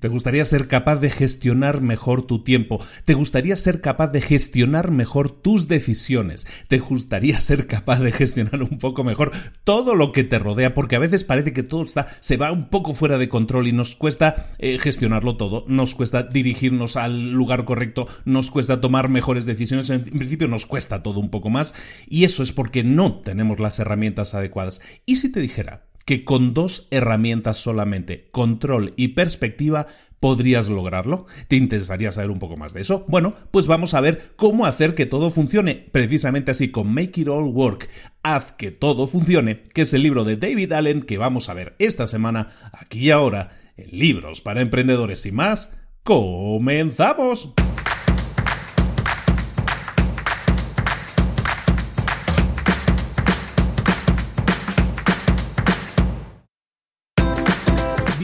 ¿Te gustaría ser capaz de gestionar mejor tu tiempo? ¿Te gustaría ser capaz de gestionar mejor tus decisiones? ¿Te gustaría ser capaz de gestionar un poco mejor todo lo que te rodea? Porque a veces parece que todo está, se va un poco fuera de control y nos cuesta eh, gestionarlo todo, nos cuesta dirigirnos al lugar correcto, nos cuesta tomar mejores decisiones, en principio nos cuesta todo un poco más y eso es porque no tenemos las herramientas adecuadas. ¿Y si te dijera que con dos herramientas solamente, control y perspectiva, podrías lograrlo? ¿Te interesaría saber un poco más de eso? Bueno, pues vamos a ver cómo hacer que todo funcione, precisamente así con Make It All Work. Haz que todo funcione, que es el libro de David Allen que vamos a ver esta semana, aquí y ahora, en Libros para Emprendedores y más. ¡Comenzamos!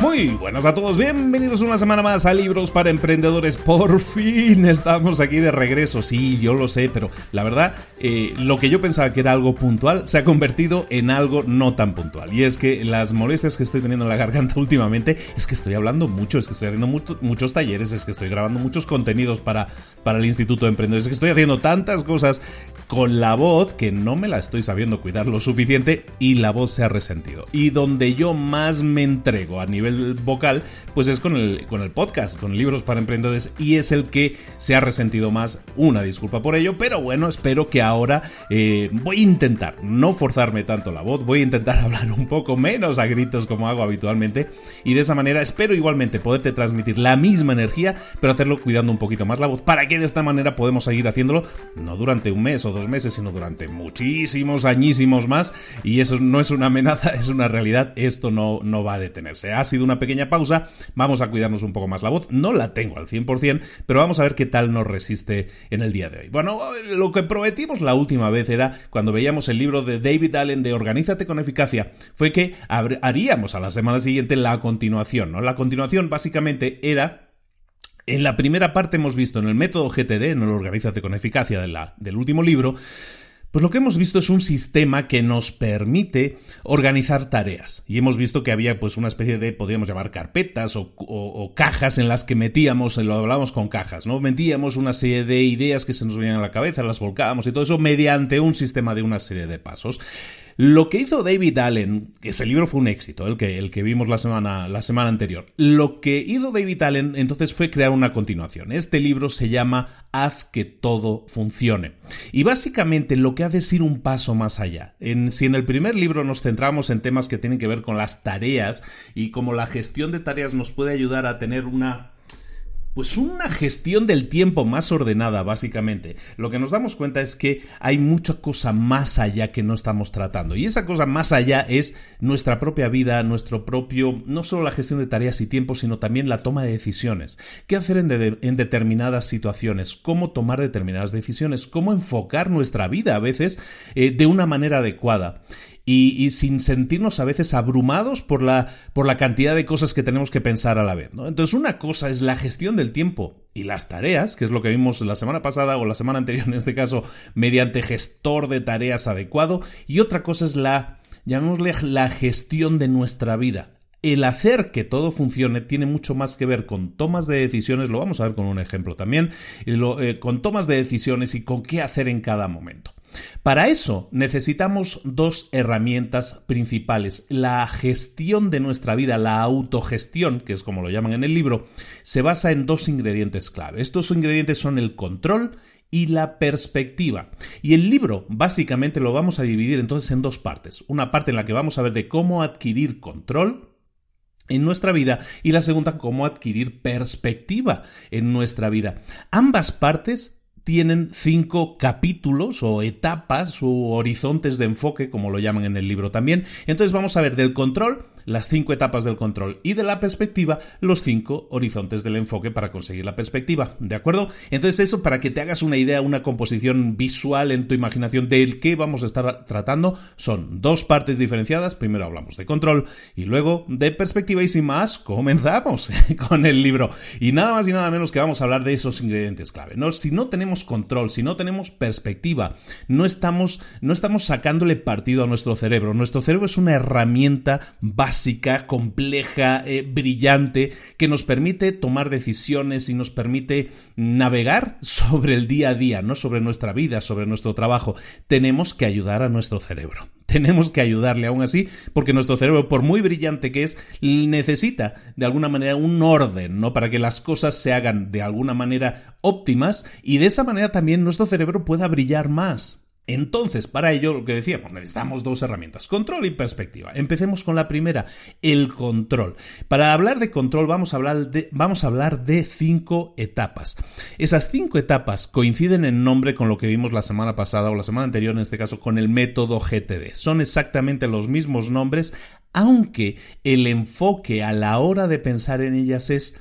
Muy buenas a todos, bienvenidos una semana más a Libros para Emprendedores. Por fin estamos aquí de regreso, sí, yo lo sé, pero la verdad, eh, lo que yo pensaba que era algo puntual se ha convertido en algo no tan puntual. Y es que las molestias que estoy teniendo en la garganta últimamente es que estoy hablando mucho, es que estoy haciendo muchos talleres, es que estoy grabando muchos contenidos para, para el Instituto de Emprendedores, es que estoy haciendo tantas cosas con la voz que no me la estoy sabiendo cuidar lo suficiente y la voz se ha resentido. Y donde yo más me entrego a nivel vocal, pues es con el, con el podcast, con libros para emprendedores, y es el que se ha resentido más. Una disculpa por ello, pero bueno, espero que ahora eh, voy a intentar no forzarme tanto la voz, voy a intentar hablar un poco menos a gritos como hago habitualmente, y de esa manera espero igualmente poderte transmitir la misma energía, pero hacerlo cuidando un poquito más la voz, para que de esta manera podemos seguir haciéndolo, no durante un mes o dos meses, sino durante muchísimos añísimos más, y eso no es una amenaza, es una realidad, esto no, no va a detenerse. Ha sido sido una pequeña pausa, vamos a cuidarnos un poco más la voz. No la tengo al 100%, pero vamos a ver qué tal nos resiste en el día de hoy. Bueno, lo que prometimos la última vez era cuando veíamos el libro de David Allen de Organízate con eficacia, fue que haríamos a la semana siguiente la continuación, ¿no? La continuación básicamente era en la primera parte hemos visto en el método GTD, en el Organízate con eficacia de la, del último libro, pues lo que hemos visto es un sistema que nos permite organizar tareas. Y hemos visto que había pues una especie de, podríamos llamar carpetas o, cajas en las que metíamos, lo hablábamos con cajas, ¿no? Metíamos una serie de ideas que se nos venían a la cabeza, las volcábamos y todo eso mediante un sistema de una serie de pasos. Lo que hizo David Allen, que ese libro fue un éxito, el que, el que vimos la semana, la semana anterior, lo que hizo David Allen entonces fue crear una continuación. Este libro se llama Haz que todo funcione. Y básicamente lo que hace es ir un paso más allá. Si en el primer libro nos centramos en temas que tienen que ver con las tareas y cómo la gestión de tareas nos puede ayudar a tener una pues una gestión del tiempo más ordenada, básicamente. Lo que nos damos cuenta es que hay mucha cosa más allá que no estamos tratando. Y esa cosa más allá es nuestra propia vida, nuestro propio, no solo la gestión de tareas y tiempo, sino también la toma de decisiones. ¿Qué hacer en, determinadas situaciones? ¿Cómo tomar determinadas decisiones? ¿Cómo enfocar nuestra vida a veces eh, de una manera adecuada? Y, sin sentirnos a veces abrumados por la, por la cantidad de cosas que tenemos que pensar a la vez. ¿no? Entonces, una cosa es la gestión del tiempo y las tareas, que es lo que vimos la semana pasada o la semana anterior en este caso, mediante gestor de tareas adecuado, y otra cosa es la, llamémosle la gestión de nuestra vida. El hacer que todo funcione tiene mucho más que ver con tomas de decisiones, lo vamos a ver con un ejemplo también, eh, con tomas de decisiones y con qué hacer en cada momento. Para eso necesitamos dos herramientas principales. La gestión de nuestra vida, la autogestión, que es como lo llaman en el libro, se basa en dos ingredientes clave. Estos ingredientes son el control y la perspectiva. Y el libro básicamente lo vamos a dividir entonces en dos partes. Una parte en la que vamos a ver de cómo adquirir control en nuestra vida y la segunda cómo adquirir perspectiva en nuestra vida. Ambas partes tienen cinco capítulos o etapas o horizontes de enfoque, como lo llaman en el libro también. Entonces vamos a ver del control las cinco etapas del control y de la perspectiva los cinco horizontes del enfoque para conseguir la perspectiva. ¿De acuerdo? Entonces eso para que te hagas una idea, una composición visual en tu imaginación del que vamos a estar tratando son dos partes diferenciadas. Primero hablamos de control y luego de perspectiva y sin más comenzamos con el libro. Y nada más y nada menos que vamos a hablar de esos ingredientes clave. ¿no? Si no tenemos control, si no tenemos perspectiva, no estamos, no estamos sacándole partido a nuestro cerebro. Nuestro cerebro es una herramienta básica básica, compleja, eh, brillante, que nos permite tomar decisiones y nos permite navegar sobre el día a día, no sobre nuestra vida, sobre nuestro trabajo. Tenemos que ayudar a nuestro cerebro. Tenemos que ayudarle aún así, porque nuestro cerebro, por muy brillante que es, necesita de alguna manera un orden, ¿no? Para que las cosas se hagan de alguna manera óptimas y de esa manera también nuestro cerebro pueda brillar más. Entonces, para ello, lo que decíamos, necesitamos dos herramientas, control y perspectiva. Empecemos con la primera, el control. Para hablar de control vamos a hablar de, vamos a hablar de cinco etapas. Esas cinco etapas coinciden en nombre con lo que vimos la semana pasada o la semana anterior, en este caso, con el método GTD. Son exactamente los mismos nombres, aunque el enfoque a la hora de pensar en ellas es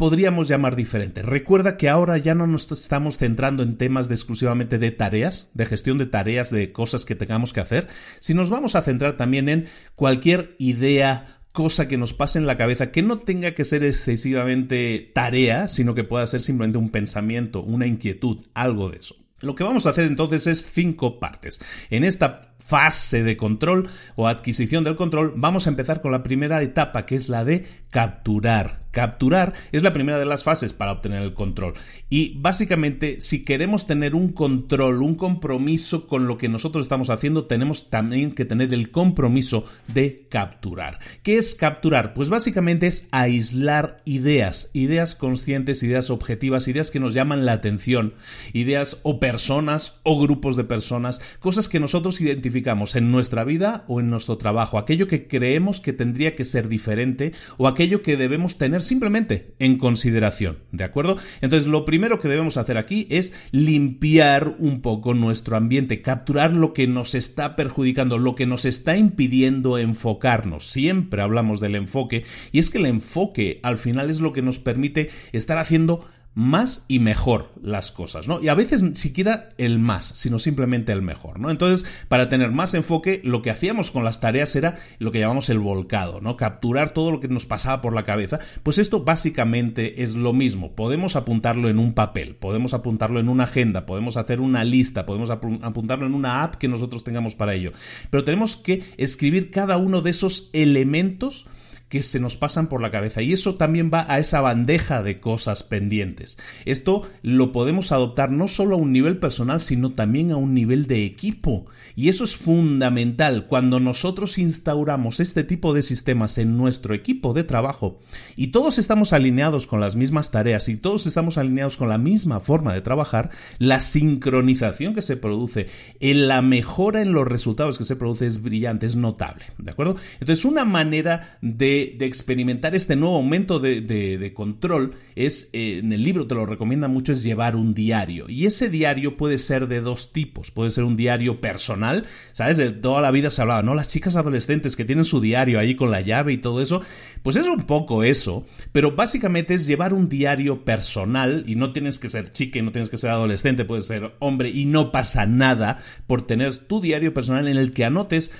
podríamos llamar diferente. Recuerda que ahora ya no nos estamos centrando en temas exclusivamente de tareas, de gestión de tareas, de cosas que tengamos que hacer, sino nos vamos a centrar también en cualquier idea, cosa que nos pase en la cabeza que no tenga que ser excesivamente tarea, sino que pueda ser simplemente un pensamiento, una inquietud, algo de eso. Lo que vamos a hacer entonces es cinco partes. En esta fase de control o adquisición del control, vamos a empezar con la primera etapa, que es la de capturar. Capturar es la primera de las fases para obtener el control. Y básicamente, si queremos tener un control, un compromiso con lo que nosotros estamos haciendo, tenemos también que tener el compromiso de capturar. ¿Qué es capturar? Pues básicamente es aislar ideas, ideas conscientes, ideas objetivas, ideas que nos llaman la atención, ideas o personas o grupos de personas, cosas que nosotros identificamos en nuestra vida o en nuestro trabajo, aquello que creemos que tendría que ser diferente o aquello que debemos tener simplemente en consideración, ¿de acuerdo? Entonces, lo primero que debemos hacer aquí es limpiar un poco nuestro ambiente, capturar lo que nos está perjudicando, lo que nos está impidiendo enfocarnos. Siempre hablamos del enfoque y es que el enfoque al final es lo que nos permite estar haciendo más y mejor las cosas, ¿no? Y a veces ni siquiera el más, sino simplemente el mejor, ¿no? Entonces, para tener más enfoque, lo que hacíamos con las tareas era lo que llamamos el volcado, ¿no? Capturar todo lo que nos pasaba por la cabeza. Pues esto básicamente es lo mismo. Podemos apuntarlo en un papel, podemos apuntarlo en una agenda, podemos hacer una lista, podemos apuntarlo en una app que nosotros tengamos para ello. Pero tenemos que escribir cada uno de esos elementos que se nos pasan por la cabeza y eso también va a esa bandeja de cosas pendientes. Esto lo podemos adoptar no solo a un nivel personal, sino también a un nivel de equipo. Y eso es fundamental cuando nosotros instauramos este tipo de sistemas en nuestro equipo de trabajo y todos estamos alineados con las mismas tareas y todos estamos alineados con la misma forma de trabajar, la sincronización que se produce, en la mejora en los resultados que se produce es brillante, es notable. ¿De acuerdo? Entonces, una manera de de, experimentar este nuevo aumento de, control es, eh, en el libro te lo recomienda mucho, es llevar un diario. Y ese diario puede ser de dos tipos. Puede ser un diario personal, ¿sabes? De toda la vida se hablaba, ¿no? Las chicas adolescentes que tienen su diario ahí con la llave y todo eso. Pues es un poco eso, pero básicamente es llevar un diario personal y no tienes que ser chica y no tienes que ser adolescente, puedes ser hombre y no pasa nada por tener tu diario personal en el que anotes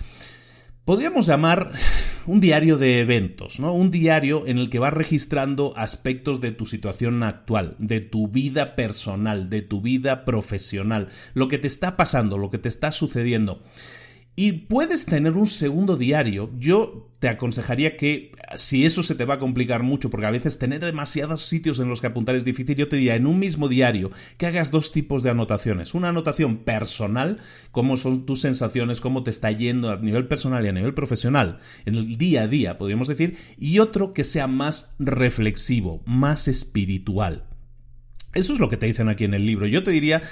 podríamos llamar un diario de eventos, ¿no? Un diario en el que vas registrando aspectos de tu situación actual, de tu vida personal, de tu vida profesional, lo que te está pasando, lo que te está sucediendo. Y puedes tener un segundo diario. Yo te aconsejaría que, si eso se te va a complicar mucho, porque a veces tener demasiados sitios en los que apuntar es difícil, yo te diría en un mismo diario que hagas dos tipos de anotaciones. Una anotación personal, cómo son tus sensaciones, cómo te está yendo a nivel personal y a nivel profesional, en el día a día, podríamos decir, y otro que sea más reflexivo, más espiritual. Eso es lo que te dicen aquí en el libro. Yo te diría,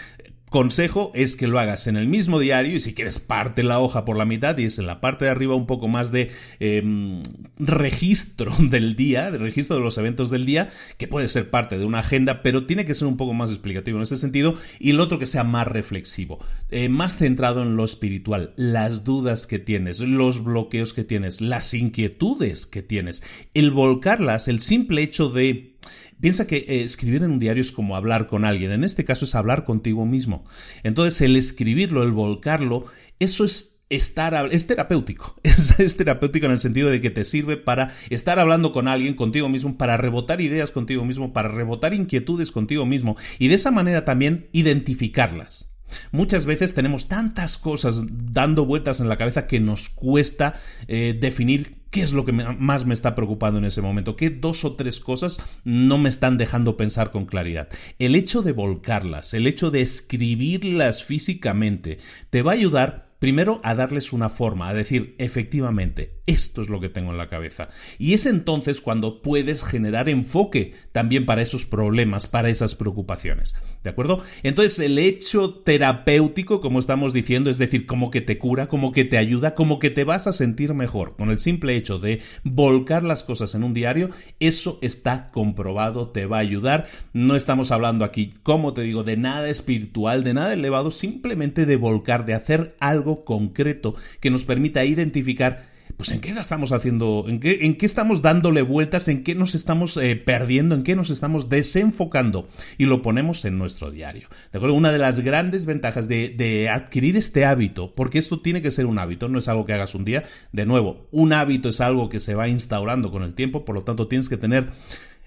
consejo es que lo hagas en el mismo diario y si quieres parte la hoja por la mitad y es en la parte de arriba un poco más de em, registro del día, de registro de los eventos del día, que puede ser parte de una agenda, pero tiene que ser un poco más explicativo en ese sentido. Y el otro que sea más reflexivo, eh, más centrado en lo espiritual, las dudas que tienes, los bloqueos que tienes, las inquietudes que tienes, el volcarlas, el simple hecho de Piensa que eh, escribir en un diario es como hablar con alguien. En este caso es hablar contigo mismo. Entonces, el escribirlo, el volcarlo, eso es estar, es terapéutico. Es, terapéutico en el sentido de que te sirve para estar hablando con alguien, contigo mismo, para rebotar ideas contigo mismo, para rebotar inquietudes contigo mismo y de esa manera también identificarlas. Muchas veces tenemos tantas cosas dando vueltas en la cabeza que nos cuesta eh, definir qué es lo que más me está preocupando en ese momento, qué dos o tres cosas no me están dejando pensar con claridad. El hecho de volcarlas, el hecho de escribirlas físicamente, te va a ayudar primero a darles una forma, a decir, efectivamente, esto es lo que tengo en la cabeza. Y es entonces cuando puedes generar enfoque también para esos problemas, para esas preocupaciones. ¿De acuerdo? Entonces el hecho terapéutico, como estamos diciendo, es decir, como que te cura, como que te ayuda, como que te vas a sentir mejor. Con el simple hecho de volcar las cosas en un diario, eso está comprobado, te va a ayudar. No estamos hablando aquí, como te digo, de nada espiritual, de nada elevado, simplemente de volcar, de hacer algo concreto que nos permita identificar pues en qué estamos haciendo, en qué, en qué estamos dándole vueltas, en qué nos estamos eh, perdiendo, en qué nos estamos desenfocando y lo ponemos en nuestro diario. ¿De acuerdo? Una de las grandes ventajas de, de, adquirir este hábito, porque esto tiene que ser un hábito, no es algo que hagas un día, de nuevo, un hábito es algo que se va instaurando con el tiempo, por lo tanto tienes que tener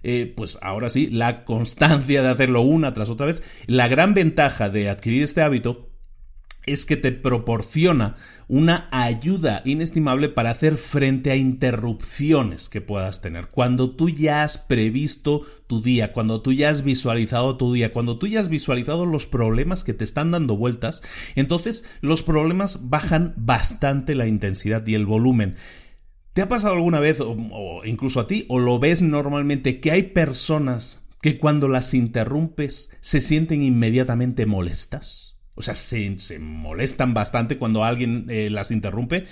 eh, pues ahora sí, la constancia de hacerlo una tras otra vez. La gran ventaja de adquirir este hábito es que te proporciona una ayuda inestimable para hacer frente a interrupciones que puedas tener. Cuando tú ya has previsto tu día, cuando tú ya has visualizado tu día, cuando tú ya has visualizado los problemas que te están dando vueltas, entonces los problemas bajan bastante la intensidad y el volumen. ¿Te ha pasado alguna vez, o, incluso a ti, o lo ves normalmente, que hay personas que cuando las interrumpes se sienten inmediatamente molestas? O sea, se, molestan bastante cuando alguien eh, las interrumpe,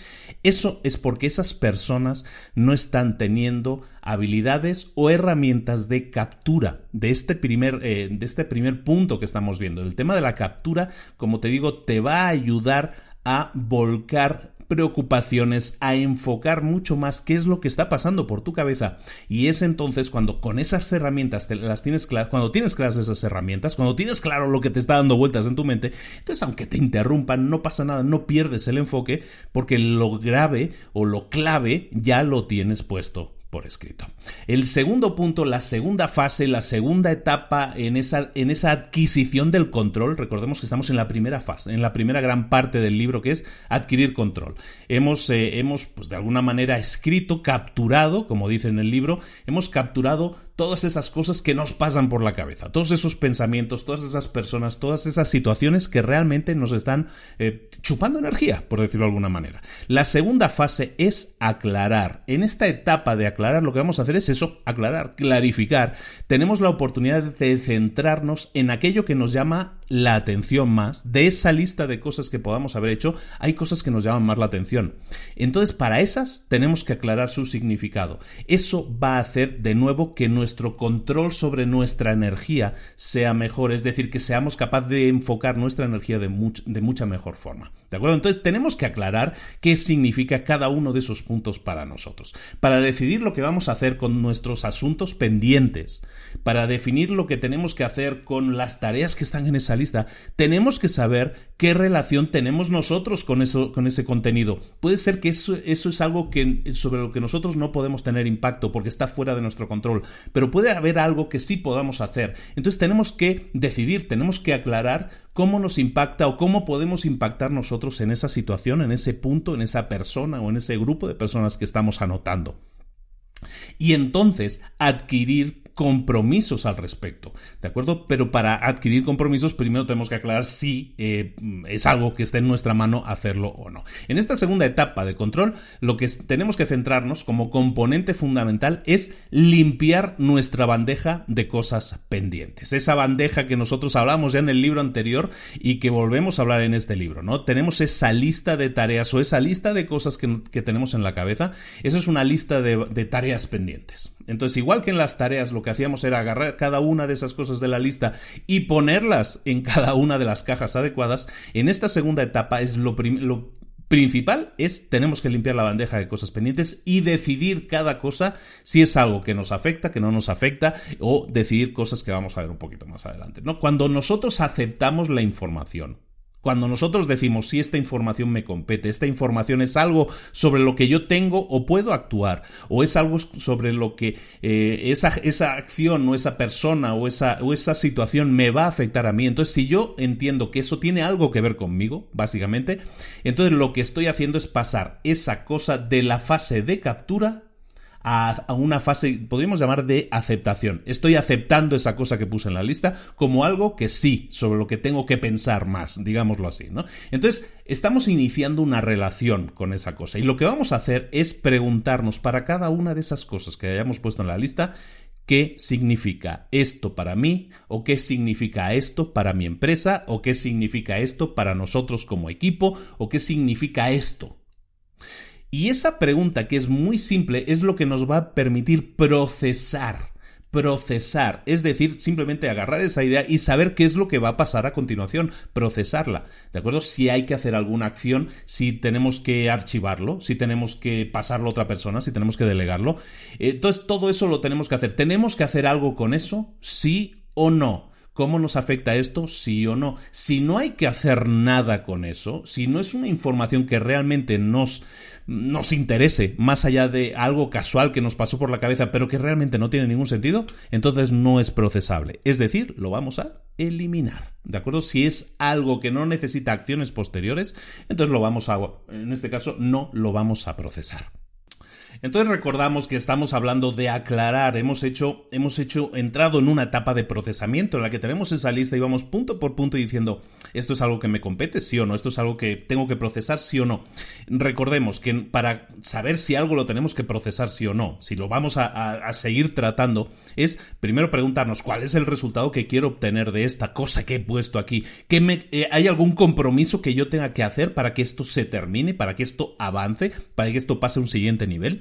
eso es porque esas personas no están teniendo habilidades o herramientas de captura de este primer, eh, de este primer punto que estamos viendo. El tema de la captura, como te digo, te va a ayudar a volcar preocupaciones, a enfocar mucho más qué es lo que está pasando por tu cabeza. Y es entonces cuando con esas herramientas te las tienes claras, cuando tienes claras esas herramientas, cuando tienes claro lo que te está dando vueltas en tu mente, entonces aunque te interrumpan, no pasa nada, no pierdes el enfoque porque lo grave o lo clave ya lo tienes puesto por escrito. El segundo punto, la segunda fase, la segunda etapa en esa, en esa adquisición del control, recordemos que estamos en la primera fase, en la primera gran parte del libro que es adquirir control. Hemos, eh, hemos pues de alguna manera escrito, capturado, como dice en el libro, hemos capturado todas esas cosas que nos pasan por la cabeza, todos esos pensamientos, todas esas personas, todas esas situaciones que realmente nos están eh, chupando energía, por decirlo de alguna manera. La segunda fase es aclarar. En esta etapa de aclarar lo que vamos a hacer es eso, aclarar, clarificar. Tenemos la oportunidad de centrarnos en aquello que nos llama la atención más. De esa lista de cosas que podamos haber hecho, hay cosas que nos llaman más la atención. Entonces, para esas tenemos que aclarar su significado. Eso va a hacer de nuevo que nuestro control sobre nuestra energía sea mejor, es decir, que seamos capaces de enfocar nuestra energía de, de mucha mejor forma. ¿De acuerdo? Entonces tenemos que aclarar qué significa cada uno de esos puntos para nosotros, para decidir lo que vamos a hacer con nuestros asuntos pendientes, para definir lo que tenemos que hacer con las tareas que están en esa tenemos que saber qué relación tenemos nosotros con, eso, con ese contenido. Puede ser que eso, es algo sobre lo que nosotros no podemos tener impacto porque está fuera de nuestro control, pero puede haber algo que sí podamos hacer. Entonces tenemos que decidir, tenemos que aclarar cómo nos impacta o cómo podemos impactar nosotros en esa situación, en ese punto, en esa persona o en ese grupo de personas que estamos anotando. Y entonces adquirir compromisos al respecto, ¿de acuerdo? Pero para adquirir compromisos primero tenemos que aclarar si eh, es algo que esté en nuestra mano hacerlo o no. En esta segunda etapa de control, lo que tenemos que centrarnos como componente fundamental es limpiar nuestra bandeja de cosas pendientes. Esa bandeja que nosotros hablamos ya en el libro anterior y que volvemos a hablar en este libro, ¿no? Tenemos esa lista de tareas o esa lista de cosas que, tenemos en la cabeza. Esa es una lista de tareas pendientes. Entonces, igual que en las tareas, lo que hacíamos era agarrar cada una de esas cosas de la lista y ponerlas en cada una de las cajas adecuadas, en esta segunda etapa es lo, principal es tenemos que limpiar la bandeja de cosas pendientes y decidir cada cosa si es algo que nos afecta, que no nos afecta o decidir cosas que vamos a ver un poquito más adelante. ¿no? Cuando nosotros aceptamos la información, cuando nosotros decimos si esta información me compete, esta información es algo sobre lo que yo tengo o puedo actuar, o es algo sobre lo que eh, esa, esa, acción o esa persona o esa, o esa situación me va a afectar a mí. Entonces, si yo entiendo que eso tiene algo que ver conmigo, básicamente, entonces lo que estoy haciendo es pasar esa cosa de la fase de captura a, una fase, podríamos llamar de aceptación. Estoy aceptando esa cosa que puse en la lista como algo que sí, sobre lo que tengo que pensar más, digámoslo así, ¿no? Entonces, estamos iniciando una relación con esa cosa y lo que vamos a hacer es preguntarnos para cada una de esas cosas que hayamos puesto en la lista, qué significa esto para mí o qué significa esto para mi empresa o qué significa esto para nosotros como equipo o qué significa esto. Y esa pregunta, que es muy simple, es lo que nos va a permitir procesar procesar, es decir, simplemente agarrar esa idea y saber qué es lo que va a pasar a continuación, procesarla, ¿de acuerdo? Si hay que hacer alguna acción, si tenemos que archivarlo, si tenemos que pasarlo a otra persona, si tenemos que delegarlo. Entonces, todo eso lo tenemos que hacer. ¿Tenemos que hacer algo con eso? Sí o no. ¿Cómo nos afecta esto? Sí o no. Si no hay que hacer nada con eso, si no es una información que realmente nos, nos interese, más allá de algo casual que nos pasó por la cabeza, pero que realmente no tiene ningún sentido, entonces no es procesable. Es decir, lo vamos a eliminar. ¿De acuerdo? Si es algo que no necesita acciones posteriores, entonces lo vamos a, en este caso, no lo vamos a procesar. Entonces recordamos que estamos hablando de aclarar, hemos hecho, hemos hecho, entrado en una etapa de procesamiento en la que tenemos esa lista y vamos punto por punto diciendo, esto es algo que me compete, sí o no, esto es algo que tengo que procesar, sí o no. Recordemos que para saber si algo lo tenemos que procesar, sí o no, si lo vamos a, seguir tratando, es primero preguntarnos cuál es el resultado que quiero obtener de esta cosa que he puesto aquí. ¿Que me, eh, ¿Hay algún compromiso que yo tenga que hacer para que esto se termine, para que esto avance, para que esto pase a un siguiente nivel?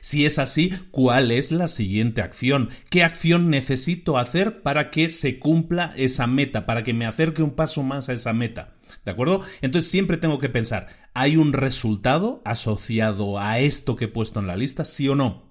Si es así, ¿cuál es la siguiente acción? ¿Qué acción necesito hacer para que se cumpla esa meta, para que me acerque un paso más a esa meta? ¿De acuerdo? Entonces siempre tengo que pensar, ¿hay un resultado asociado a esto que he puesto en la lista? ¿Sí o no?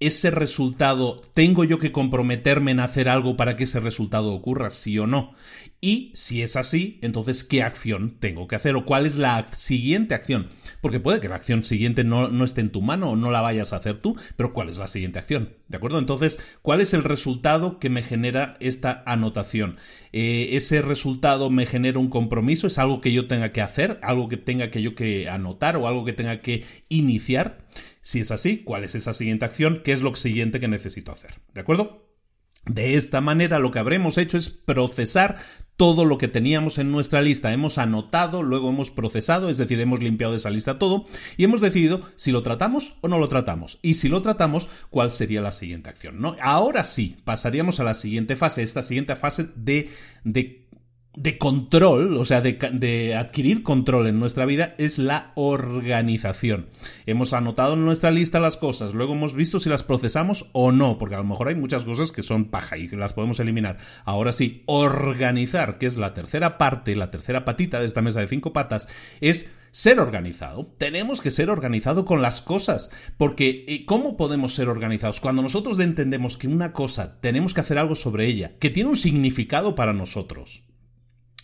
ese resultado, ¿tengo yo que comprometerme en hacer algo para que ese resultado ocurra, sí o no? Y si es así, entonces, ¿qué acción tengo que hacer o cuál es la siguiente acción? Porque puede que la acción siguiente no, esté en tu mano o no la vayas a hacer tú, pero ¿cuál es la siguiente acción? ¿De acuerdo? Entonces, ¿cuál es el resultado que me genera esta anotación? Eh, ¿Ese resultado me genera un compromiso? ¿Es algo que yo tenga que hacer? ¿Algo que tenga que yo que anotar o algo que tenga que iniciar? Si es así, ¿cuál es esa siguiente acción? ¿Qué es lo siguiente que necesito hacer? ¿De acuerdo? De esta manera lo que habremos hecho es procesar todo lo que teníamos en nuestra lista. Hemos anotado, luego hemos procesado, es decir, hemos limpiado de esa lista todo y hemos decidido si lo tratamos o no lo tratamos. Y si lo tratamos, cuál sería la siguiente acción. ¿no? Ahora sí, pasaríamos a la siguiente fase, esta siguiente fase de, de de control, o sea, de, adquirir control en nuestra vida es la organización. Hemos anotado en nuestra lista las cosas, luego hemos visto si las procesamos o no, porque a lo mejor hay muchas cosas que son paja y que las podemos eliminar. Ahora sí, organizar, que es la tercera parte, la tercera patita de esta mesa de cinco patas, es ser organizado. Tenemos que ser organizado con las cosas, porque eh, ¿cómo podemos ser organizados? Cuando nosotros entendemos que una cosa tenemos que hacer algo sobre ella, que tiene un significado para nosotros.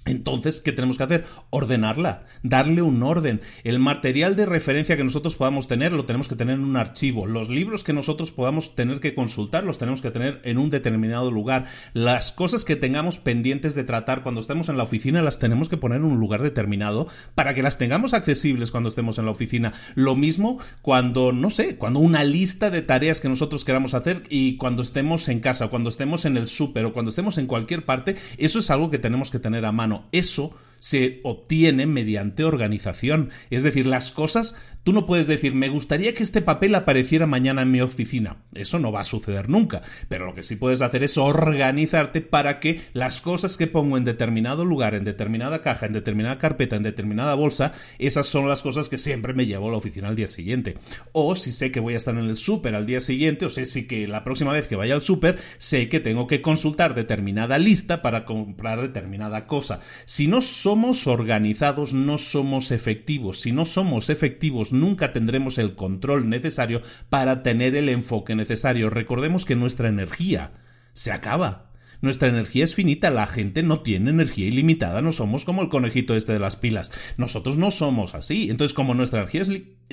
Entonces, ¿qué tenemos que hacer? Ordenarla, darle un orden. El material de referencia que nosotros podamos tener lo tenemos que tener en un archivo. Los libros que nosotros podamos tener que consultar los tenemos que tener en un determinado lugar. Las cosas que tengamos pendientes de tratar cuando estemos en la oficina las tenemos que poner en un lugar determinado para que las tengamos accesibles cuando estemos en la oficina. Lo mismo cuando, no sé, cuando una lista de tareas que nosotros queramos hacer y cuando estemos en casa, cuando estemos en el súper o cuando estemos en cualquier parte, eso es algo que tenemos que tener a mano eso se obtiene mediante organización. Es decir, las cosas Tú no puedes decir, me gustaría que este papel apareciera mañana en mi oficina. Eso no va a suceder nunca. Pero lo que sí puedes hacer es organizarte para que las cosas que pongo en determinado lugar, en determinada caja, en determinada carpeta, en determinada bolsa, esas son las cosas que siempre me llevo a la oficina al día siguiente. O si sé que voy a estar en el súper al día siguiente, o sé si que la próxima vez que vaya al súper, sé que tengo que consultar determinada lista para comprar determinada cosa. Si no somos organizados, no somos efectivos. Si no somos efectivos, nunca tendremos el control necesario para tener el enfoque necesario. Recordemos que nuestra energía se acaba. Nuestra energía es finita, la gente no tiene energía ilimitada, no somos como el conejito este de las pilas. Nosotros no somos así. Entonces, como nuestra energía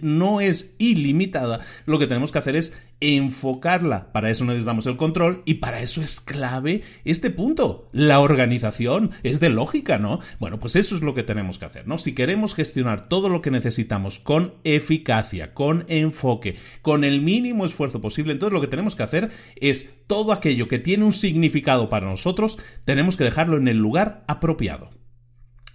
no es ilimitada, lo que tenemos que hacer es enfocarla. Para eso necesitamos el control y para eso es clave este punto. La organización es de lógica, ¿no? Bueno, pues eso es lo que tenemos que hacer, ¿no? Si queremos gestionar todo lo que necesitamos con eficacia, con enfoque, con el mínimo esfuerzo posible, entonces lo que tenemos que hacer es todo aquello que tiene un significado para nosotros, tenemos que dejarlo en el lugar apropiado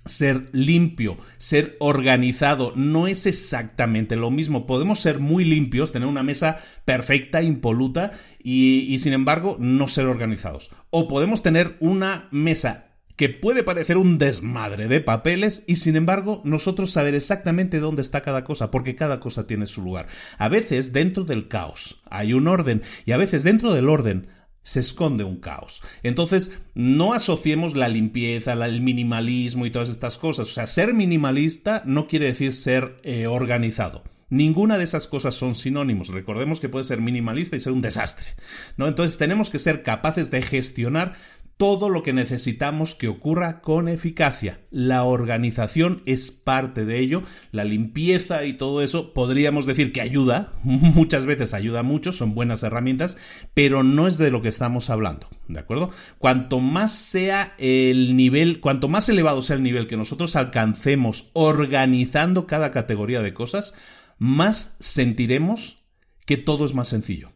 ser limpio, ser organizado, no es exactamente lo mismo. Podemos ser muy limpios, tener una mesa perfecta, impoluta y, sin embargo no ser organizados. O podemos tener una mesa que puede parecer un desmadre de papeles y sin embargo nosotros saber exactamente dónde está cada cosa, porque cada cosa tiene su lugar. A veces dentro del caos hay un orden y a veces dentro del orden se esconde un caos. Entonces, no asociemos la limpieza, el minimalismo y todas estas cosas. O sea, ser minimalista no quiere decir ser eh, organizado. Ninguna de esas cosas son sinónimos. Recordemos que puede ser minimalista y ser un desastre. ¿no? Entonces tenemos que ser capaces de gestionar todo lo que necesitamos que ocurra con eficacia. La organización es parte de ello, la limpieza y todo eso podríamos decir que ayuda, muchas veces ayuda mucho, son buenas herramientas, pero no es de lo que estamos hablando, ¿de acuerdo? Cuanto más sea el nivel, cuanto más elevado sea el nivel que nosotros alcancemos organizando cada categoría de cosas, más sentiremos que todo es más sencillo.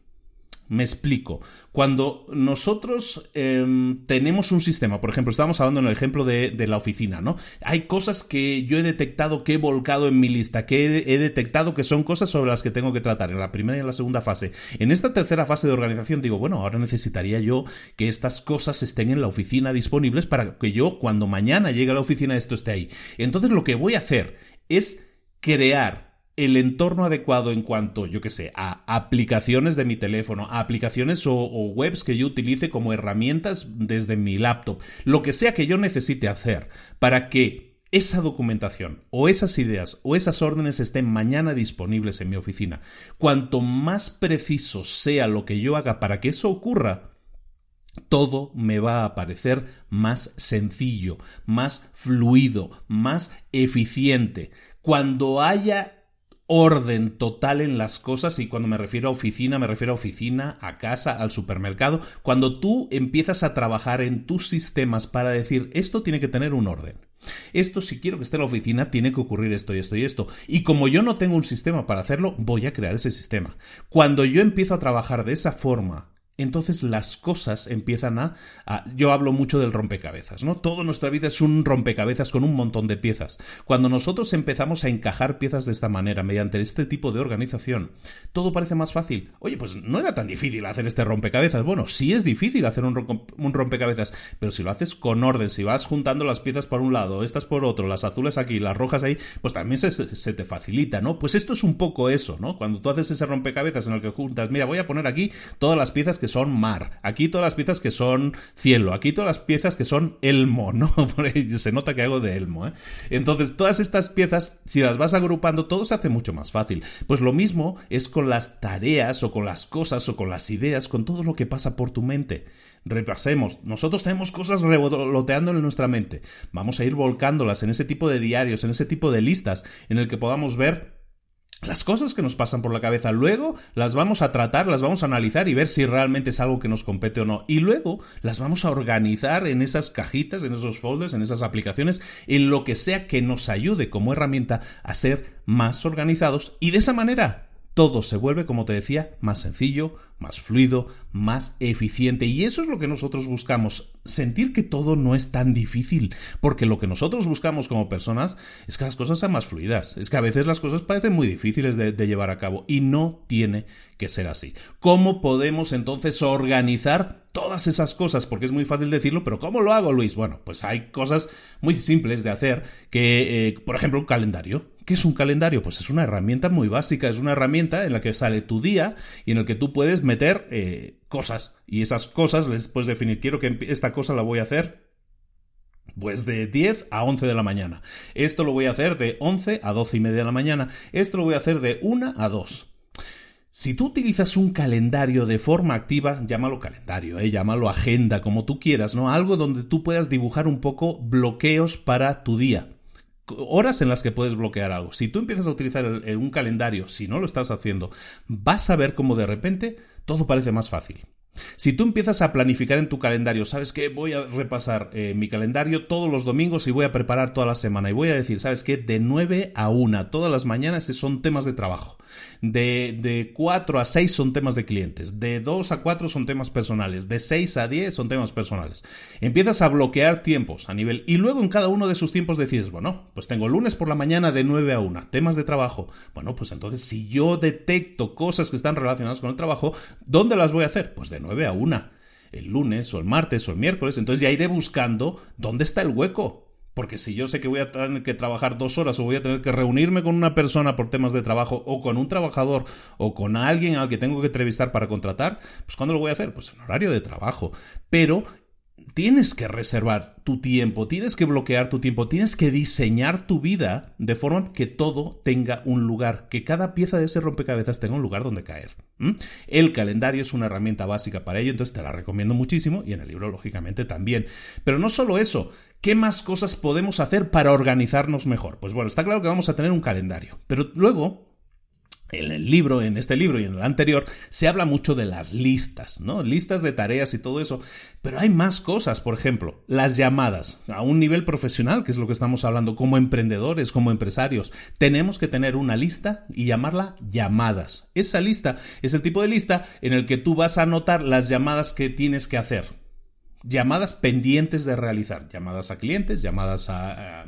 Me explico. Cuando nosotros em, tenemos un sistema, por ejemplo, estamos hablando en el ejemplo de, la oficina, ¿no? Hay cosas que yo he detectado que he volcado en mi lista, que he, detectado que son cosas sobre las que tengo que tratar en la primera y en la segunda fase. En esta tercera fase de organización digo, bueno, ahora necesitaría yo que estas cosas estén en la oficina disponibles para que yo cuando mañana llegue a la oficina esto esté ahí. Entonces lo que voy a hacer es crear el entorno adecuado en cuanto, yo qué sé, a aplicaciones de mi teléfono, a aplicaciones o, webs que yo utilice como herramientas desde mi laptop, lo que sea que yo necesite hacer para que esa documentación o esas ideas o esas órdenes estén mañana disponibles en mi oficina. Cuanto más preciso sea lo que yo haga para que eso ocurra, todo me va a parecer más sencillo, más fluido, más eficiente. Cuando haya orden total en las cosas y cuando me refiero a oficina, me refiero a oficina, a casa, al supermercado, cuando tú empiezas a trabajar en tus sistemas para decir esto tiene que tener un orden. Esto si quiero que esté en la oficina tiene que ocurrir esto y esto y esto. Y como yo no tengo un sistema para hacerlo, voy a crear ese sistema. Cuando yo empiezo a trabajar de esa forma entonces las cosas empiezan a, Yo hablo mucho del rompecabezas, ¿no? Toda nuestra vida es un rompecabezas con un montón de piezas. Cuando nosotros empezamos a encajar piezas de esta manera, mediante este tipo de organización, todo parece más fácil. Oye, pues no era tan difícil hacer este rompecabezas. Bueno, sí es difícil hacer un, rompecabezas, pero si lo haces con orden, si vas juntando las piezas por un lado, estas por otro, las azules aquí, las rojas ahí, pues también se, se te facilita, ¿no? Pues esto es un poco eso, ¿no? Cuando tú haces ese rompecabezas en el que juntas, mira, voy a poner aquí todas las piezas que son mar, aquí todas las piezas que son cielo, aquí todas las piezas que son elmo, ¿no? se nota que hago de elmo, ¿eh? Entonces, todas estas piezas, si las vas agrupando, todo se hace mucho más fácil. Pues lo mismo es con las tareas o con las cosas o con las ideas, con todo lo que pasa por tu mente. Repasemos, nosotros tenemos cosas revoloteando en nuestra mente. Vamos a ir volcándolas en ese tipo de diarios, en ese tipo de listas, en el que podamos ver las cosas que nos pasan por la cabeza. Luego las vamos a tratar, las vamos a analizar y ver si realmente es algo que nos compete o no. Y luego las vamos a organizar en esas cajitas, en esos folders, en esas aplicaciones, en lo que sea que nos ayude como herramienta a ser más organizados. Y de esa manera todo se vuelve, como te decía, más sencillo, más fluido, más eficiente. Y eso es lo que nosotros buscamos, sentir que todo no es tan difícil, porque lo que nosotros buscamos como personas es que las cosas sean más fluidas, es que a veces las cosas parecen muy difíciles de, llevar a cabo y no tiene que ser así. ¿Cómo podemos entonces organizar todas esas cosas? Porque es muy fácil decirlo, pero ¿cómo lo hago, Luis? Bueno, pues hay cosas muy simples de hacer, que, eh, por ejemplo, un calendario. ¿Qué es un calendario? Pues es una herramienta muy básica, es una herramienta en la que sale tu día y en el que tú puedes meter eh, cosas. Y esas cosas les puedes definir, quiero que esta cosa la voy a hacer pues de 10 a 11 de la mañana. Esto lo voy a hacer de 11 a 12 y media de la mañana. Esto lo voy a hacer de 1 a 2. Si tú utilizas un calendario de forma activa, llámalo calendario, ¿eh? llámalo agenda, como tú quieras, ¿no? Algo donde tú puedas dibujar un poco bloqueos para tu día horas en las que puedes bloquear algo. Si tú empiezas a utilizar un calendario, si no lo estás haciendo, vas a ver cómo de repente todo parece más fácil. Si tú empiezas a planificar en tu calendario, sabes que voy a repasar eh, mi calendario todos los domingos y voy a preparar toda la semana y voy a decir, sabes que de 9 a 1 todas las mañanas son temas de trabajo, de, de 4 a 6 son temas de clientes, de 2 a 4 son temas personales, de 6 a 10 son temas personales. Empiezas a bloquear tiempos a nivel y luego en cada uno de esos tiempos decides, bueno, pues tengo lunes por la mañana de 9 a 1, temas de trabajo. Bueno, pues entonces si yo detecto cosas que están relacionadas con el trabajo, ¿dónde las voy a hacer? Pues de 9 a 1, el lunes o el martes o el miércoles, entonces ya iré buscando dónde está el hueco. Porque si yo sé que voy a tener que trabajar dos horas o voy a tener que reunirme con una persona por temas de trabajo o con un trabajador o con alguien al que tengo que entrevistar para contratar, pues ¿cuándo lo voy a hacer? Pues en horario de trabajo. Pero tienes que reservar tu tiempo, tienes que bloquear tu tiempo, tienes que diseñar tu vida de forma que todo tenga un lugar, que cada pieza de ese rompecabezas tenga un lugar donde caer. El calendario es una herramienta básica para ello, entonces te la recomiendo muchísimo y en el libro lógicamente también. Pero no solo eso, ¿qué más cosas podemos hacer para organizarnos mejor? Pues bueno, está claro que vamos a tener un calendario, pero luego en el libro, en este libro y en el anterior, se habla mucho de las listas, ¿no? Listas de tareas y todo eso. Pero hay más cosas, por ejemplo, las llamadas a un nivel profesional, que es lo que estamos hablando, como emprendedores, como empresarios. Tenemos que tener una lista y llamarla llamadas. Esa lista es el tipo de lista en el que tú vas a anotar las llamadas que tienes que hacer llamadas pendientes de realizar, llamadas a clientes, llamadas a,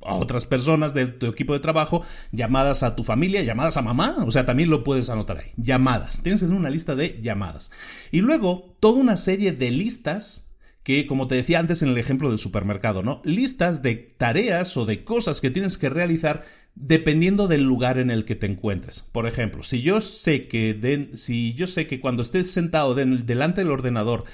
otras personas de tu equipo de trabajo, llamadas a tu familia, llamadas a mamá, o sea, también lo puedes anotar ahí, llamadas, tienes que tener una lista de llamadas. Y luego, toda una serie de listas que, como te decía antes en el ejemplo del supermercado, ¿no? Listas de tareas o de cosas que tienes que realizar dependiendo del lugar en el que te encuentres. Por ejemplo, si yo sé que, si yo sé que cuando estés sentado delante del ordenador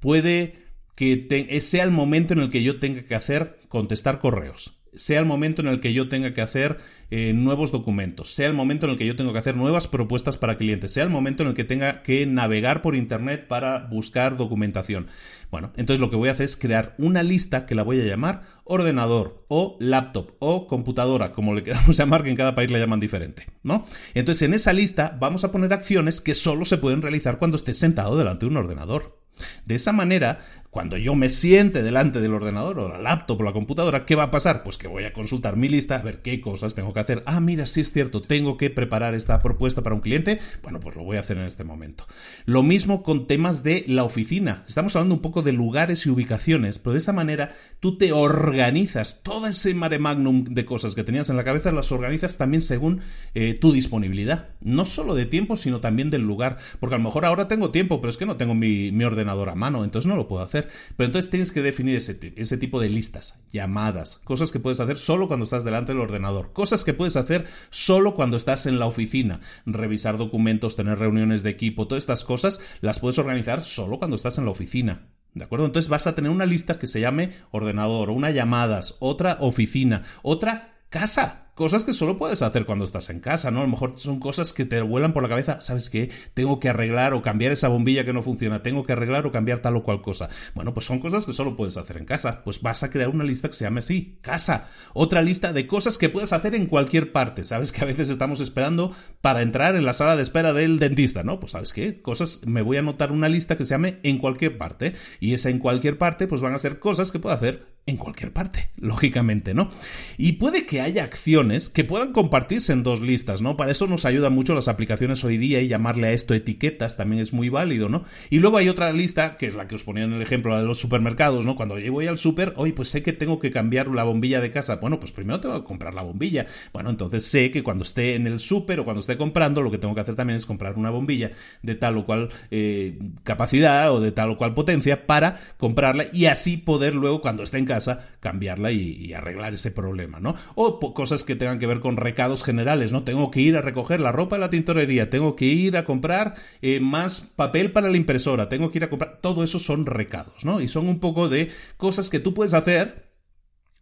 puede que sea el momento en el que yo tenga que hacer contestar correos, sea el momento en el que yo tenga que hacer eh, nuevos documentos, sea el momento en el que yo tengo que hacer nuevas propuestas para clientes, sea el momento en el que tenga que navegar por Internet para buscar documentación. Bueno, entonces lo que voy a hacer es crear una lista que la voy a llamar ordenador o laptop o computadora, como le queramos llamar, que en cada país la llaman diferente, ¿no? Entonces en esa lista vamos a poner acciones que solo se pueden realizar cuando estés sentado delante de un ordenador. De esa manera, cuando yo me siente delante del ordenador o la laptop o la computadora, ¿qué va a pasar? Pues que voy a consultar mi lista, a ver qué cosas tengo que hacer. Ah, mira, sí es cierto, tengo que preparar esta propuesta para un cliente. Bueno, pues lo voy a hacer en este momento. Lo mismo con temas de la oficina. Estamos hablando un poco de lugares y ubicaciones, pero de esa manera tú te organizas. Todo ese mare magnum de cosas que tenías en la cabeza las organizas también según eh, tu disponibilidad. No solo de tiempo, sino también del lugar. Porque a lo mejor ahora tengo tiempo, pero es que no tengo mi, mi ordenador a mano, entonces no lo puedo hacer. Pero entonces tienes que definir ese, ese tipo de listas, llamadas, cosas que puedes hacer solo cuando estás delante del ordenador, cosas que puedes hacer solo cuando estás en la oficina, revisar documentos, tener reuniones de equipo, todas estas cosas las puedes organizar solo cuando estás en la oficina. ¿De acuerdo? Entonces vas a tener una lista que se llame ordenador, una llamadas, otra oficina, otra casa cosas que solo puedes hacer cuando estás en casa, ¿no? A lo mejor son cosas que te vuelan por la cabeza, ¿sabes qué? Tengo que arreglar o cambiar esa bombilla que no funciona, tengo que arreglar o cambiar tal o cual cosa. Bueno, pues son cosas que solo puedes hacer en casa. Pues vas a crear una lista que se llame así, casa. Otra lista de cosas que puedes hacer en cualquier parte. ¿Sabes que a veces estamos esperando para entrar en la sala de espera del dentista, ¿no? Pues ¿sabes qué? Cosas, me voy a anotar una lista que se llame en cualquier parte. Y esa en cualquier parte, pues van a ser cosas que puedo hacer en cualquier parte, lógicamente, ¿no? Y puede que haya acciones que puedan compartirse en dos listas, ¿no? Para eso nos ayudan mucho las aplicaciones hoy día y llamarle a esto etiquetas también es muy válido, ¿no? Y luego hay otra lista, que es la que os ponía en el ejemplo, la de los supermercados, ¿no? Cuando yo voy al super, hoy pues sé que tengo que cambiar la bombilla de casa. Bueno, pues primero tengo que comprar la bombilla. Bueno, entonces sé que cuando esté en el super o cuando esté comprando, lo que tengo que hacer también es comprar una bombilla de tal o cual eh, capacidad o de tal o cual potencia para comprarla y así poder luego cuando esté en casa, cambiarla y, arreglar ese problema, ¿no? O cosas que tengan que ver con recados generales, ¿no? Tengo que ir a recoger la ropa de la tintorería, tengo que ir a comprar eh, más papel para la impresora, tengo que ir a comprar... Todo eso son recados, ¿no? Y son un poco de cosas que tú puedes hacer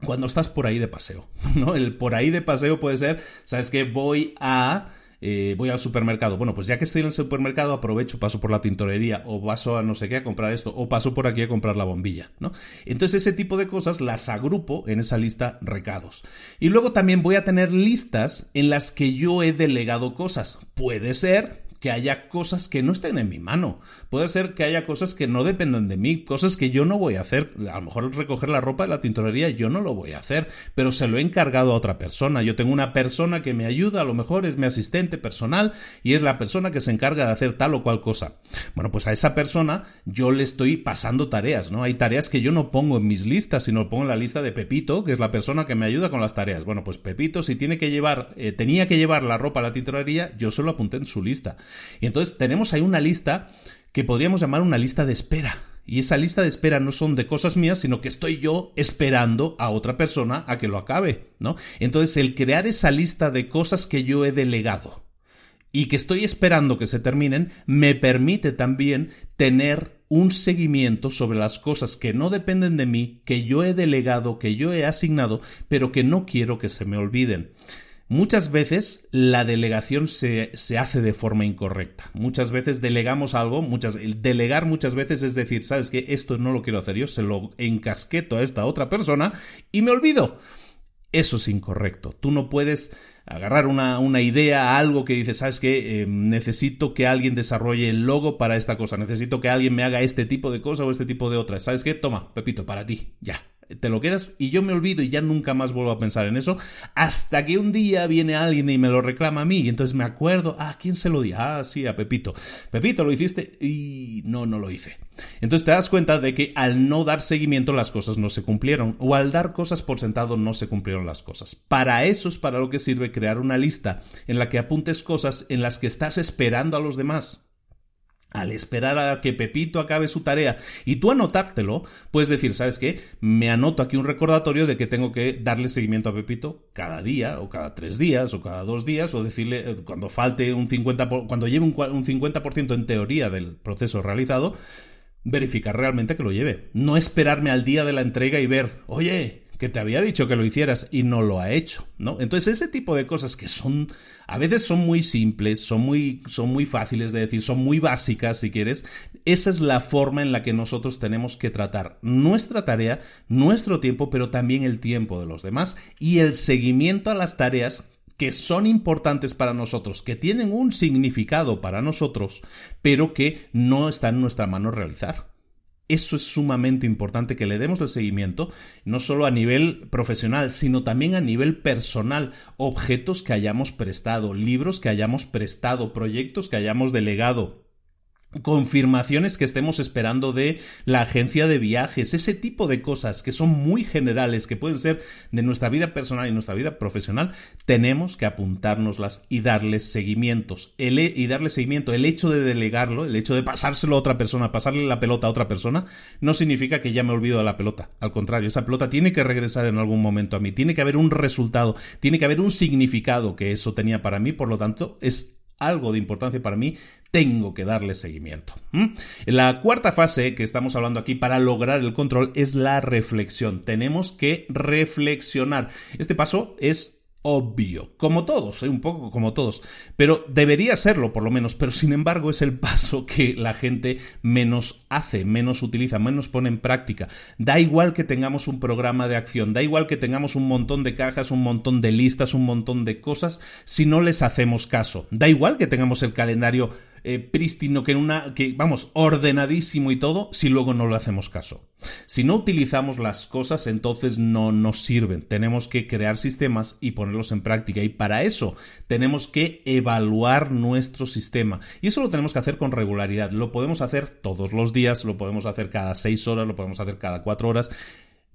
cuando estás por ahí de paseo, ¿no? El por ahí de paseo puede ser, ¿sabes qué? Voy a eh, voy al supermercado. Bueno, pues ya que estoy en el supermercado, aprovecho, paso por la tintorería, o paso a no sé qué a comprar esto, o paso por aquí a comprar la bombilla, ¿no? Entonces, ese tipo de cosas las agrupo en esa lista recados. Y luego también voy a tener listas en las que yo he delegado cosas. Puede ser que haya cosas que no estén en mi mano. Puede ser que haya cosas que no dependan de mí, cosas que yo no voy a hacer. A lo mejor recoger la ropa de la tintorería yo no lo voy a hacer, pero se lo he encargado a otra persona. Yo tengo una persona que me ayuda, a lo mejor es mi asistente personal y es la persona que se encarga de hacer tal o cual cosa. Bueno, pues a esa persona yo le estoy pasando tareas, ¿no? Hay tareas que yo no pongo en mis listas, sino pongo en la lista de Pepito, que es la persona que me ayuda con las tareas. Bueno, pues Pepito, si tiene que llevar, eh, tenía que llevar la ropa a la tintorería, yo se lo apunté en su lista. Y entonces tenemos ahí una lista que podríamos llamar una lista de espera. Y esa lista de espera no son de cosas mías, sino que estoy yo esperando a otra persona a que lo acabe, ¿no? Entonces, el crear esa lista de cosas que yo he delegado y que estoy esperando que se terminen, me permite también tener un seguimiento sobre las cosas que no dependen de mí, que yo he delegado, que yo he asignado, pero que no quiero que se me olviden. Muchas veces la delegación se, hace de forma incorrecta. Muchas veces delegamos algo, muchas, delegar muchas veces es decir, sabes que esto no lo quiero hacer yo, se lo encasqueto a esta otra persona y me olvido. Eso es incorrecto. Tú no puedes agarrar una, una idea, algo que dices, ¿sabes qué? Eh, necesito que alguien desarrolle el logo para esta cosa, necesito que alguien me haga este tipo de cosa o este tipo de otra. ¿Sabes qué? Toma, Pepito, para ti, ya, te lo quedas y yo me olvido y ya nunca más vuelvo a pensar en eso hasta que un día viene alguien y me lo reclama a mí y entonces me acuerdo, ah, ¿quién se lo di? Ah, sí, a Pepito. Pepito, ¿lo hiciste? Y no, no lo hice. Entonces te das cuenta de que al no dar seguimiento las cosas no se cumplieron o al dar cosas por sentado no se cumplieron las cosas. Para eso es para lo que sirve crear una lista en la que apuntes cosas en las que estás esperando a los demás al esperar a que Pepito acabe su tarea y tú anotártelo, puedes decir, ¿sabes qué? Me anoto aquí un recordatorio de que tengo que darle seguimiento a Pepito cada día, o cada tres días, o cada dos días, o decirle eh, cuando falte un 50%, cuando lleve un, un 50% en teoría del proceso realizado, verificar realmente que lo lleve. No esperarme al día de la entrega y ver, oye, que te había dicho que lo hicieras y no lo ha hecho, ¿no? Entonces ese tipo de cosas que son a veces son muy simples, son muy son muy fáciles de decir, son muy básicas si quieres, esa es la forma en la que nosotros tenemos que tratar nuestra tarea, nuestro tiempo, pero también el tiempo de los demás y el seguimiento a las tareas que son importantes para nosotros, que tienen un significado para nosotros, pero que no está en nuestra mano realizar. Eso es sumamente importante que le demos el seguimiento, no solo a nivel profesional, sino también a nivel personal. Objetos que hayamos prestado, libros que hayamos prestado, proyectos que hayamos delegado confirmaciones que estemos esperando de la agencia de viajes, ese tipo de cosas que son muy generales, que pueden ser de nuestra vida personal y nuestra vida profesional, tenemos que apuntárnoslas y darles seguimientos. El, y darle seguimiento, el hecho de delegarlo, el hecho de pasárselo a otra persona, pasarle la pelota a otra persona, no significa que ya me olvido de la pelota. Al contrario, esa pelota tiene que regresar en algún momento a mí, tiene que haber un resultado, tiene que haber un significado que eso tenía para mí, por lo tanto, es algo de importancia para mí, tengo que darle seguimiento. La cuarta fase que estamos hablando aquí para lograr el control es la reflexión. Tenemos que reflexionar. Este paso es obvio, como todos, ¿eh? un poco como todos, pero debería serlo por lo menos, pero sin embargo es el paso que la gente menos hace, menos utiliza, menos pone en práctica. Da igual que tengamos un programa de acción, da igual que tengamos un montón de cajas, un montón de listas, un montón de cosas, si no les hacemos caso. Da igual que tengamos el calendario eh, prístino, que, en una, que vamos, ordenadísimo y todo, si luego no le hacemos caso. Si no utilizamos las cosas, entonces no nos sirven. Tenemos que crear sistemas y ponerlos en práctica. Y para eso tenemos que evaluar nuestro sistema. Y eso lo tenemos que hacer con regularidad. Lo podemos hacer todos los días, lo podemos hacer cada seis horas, lo podemos hacer cada cuatro horas.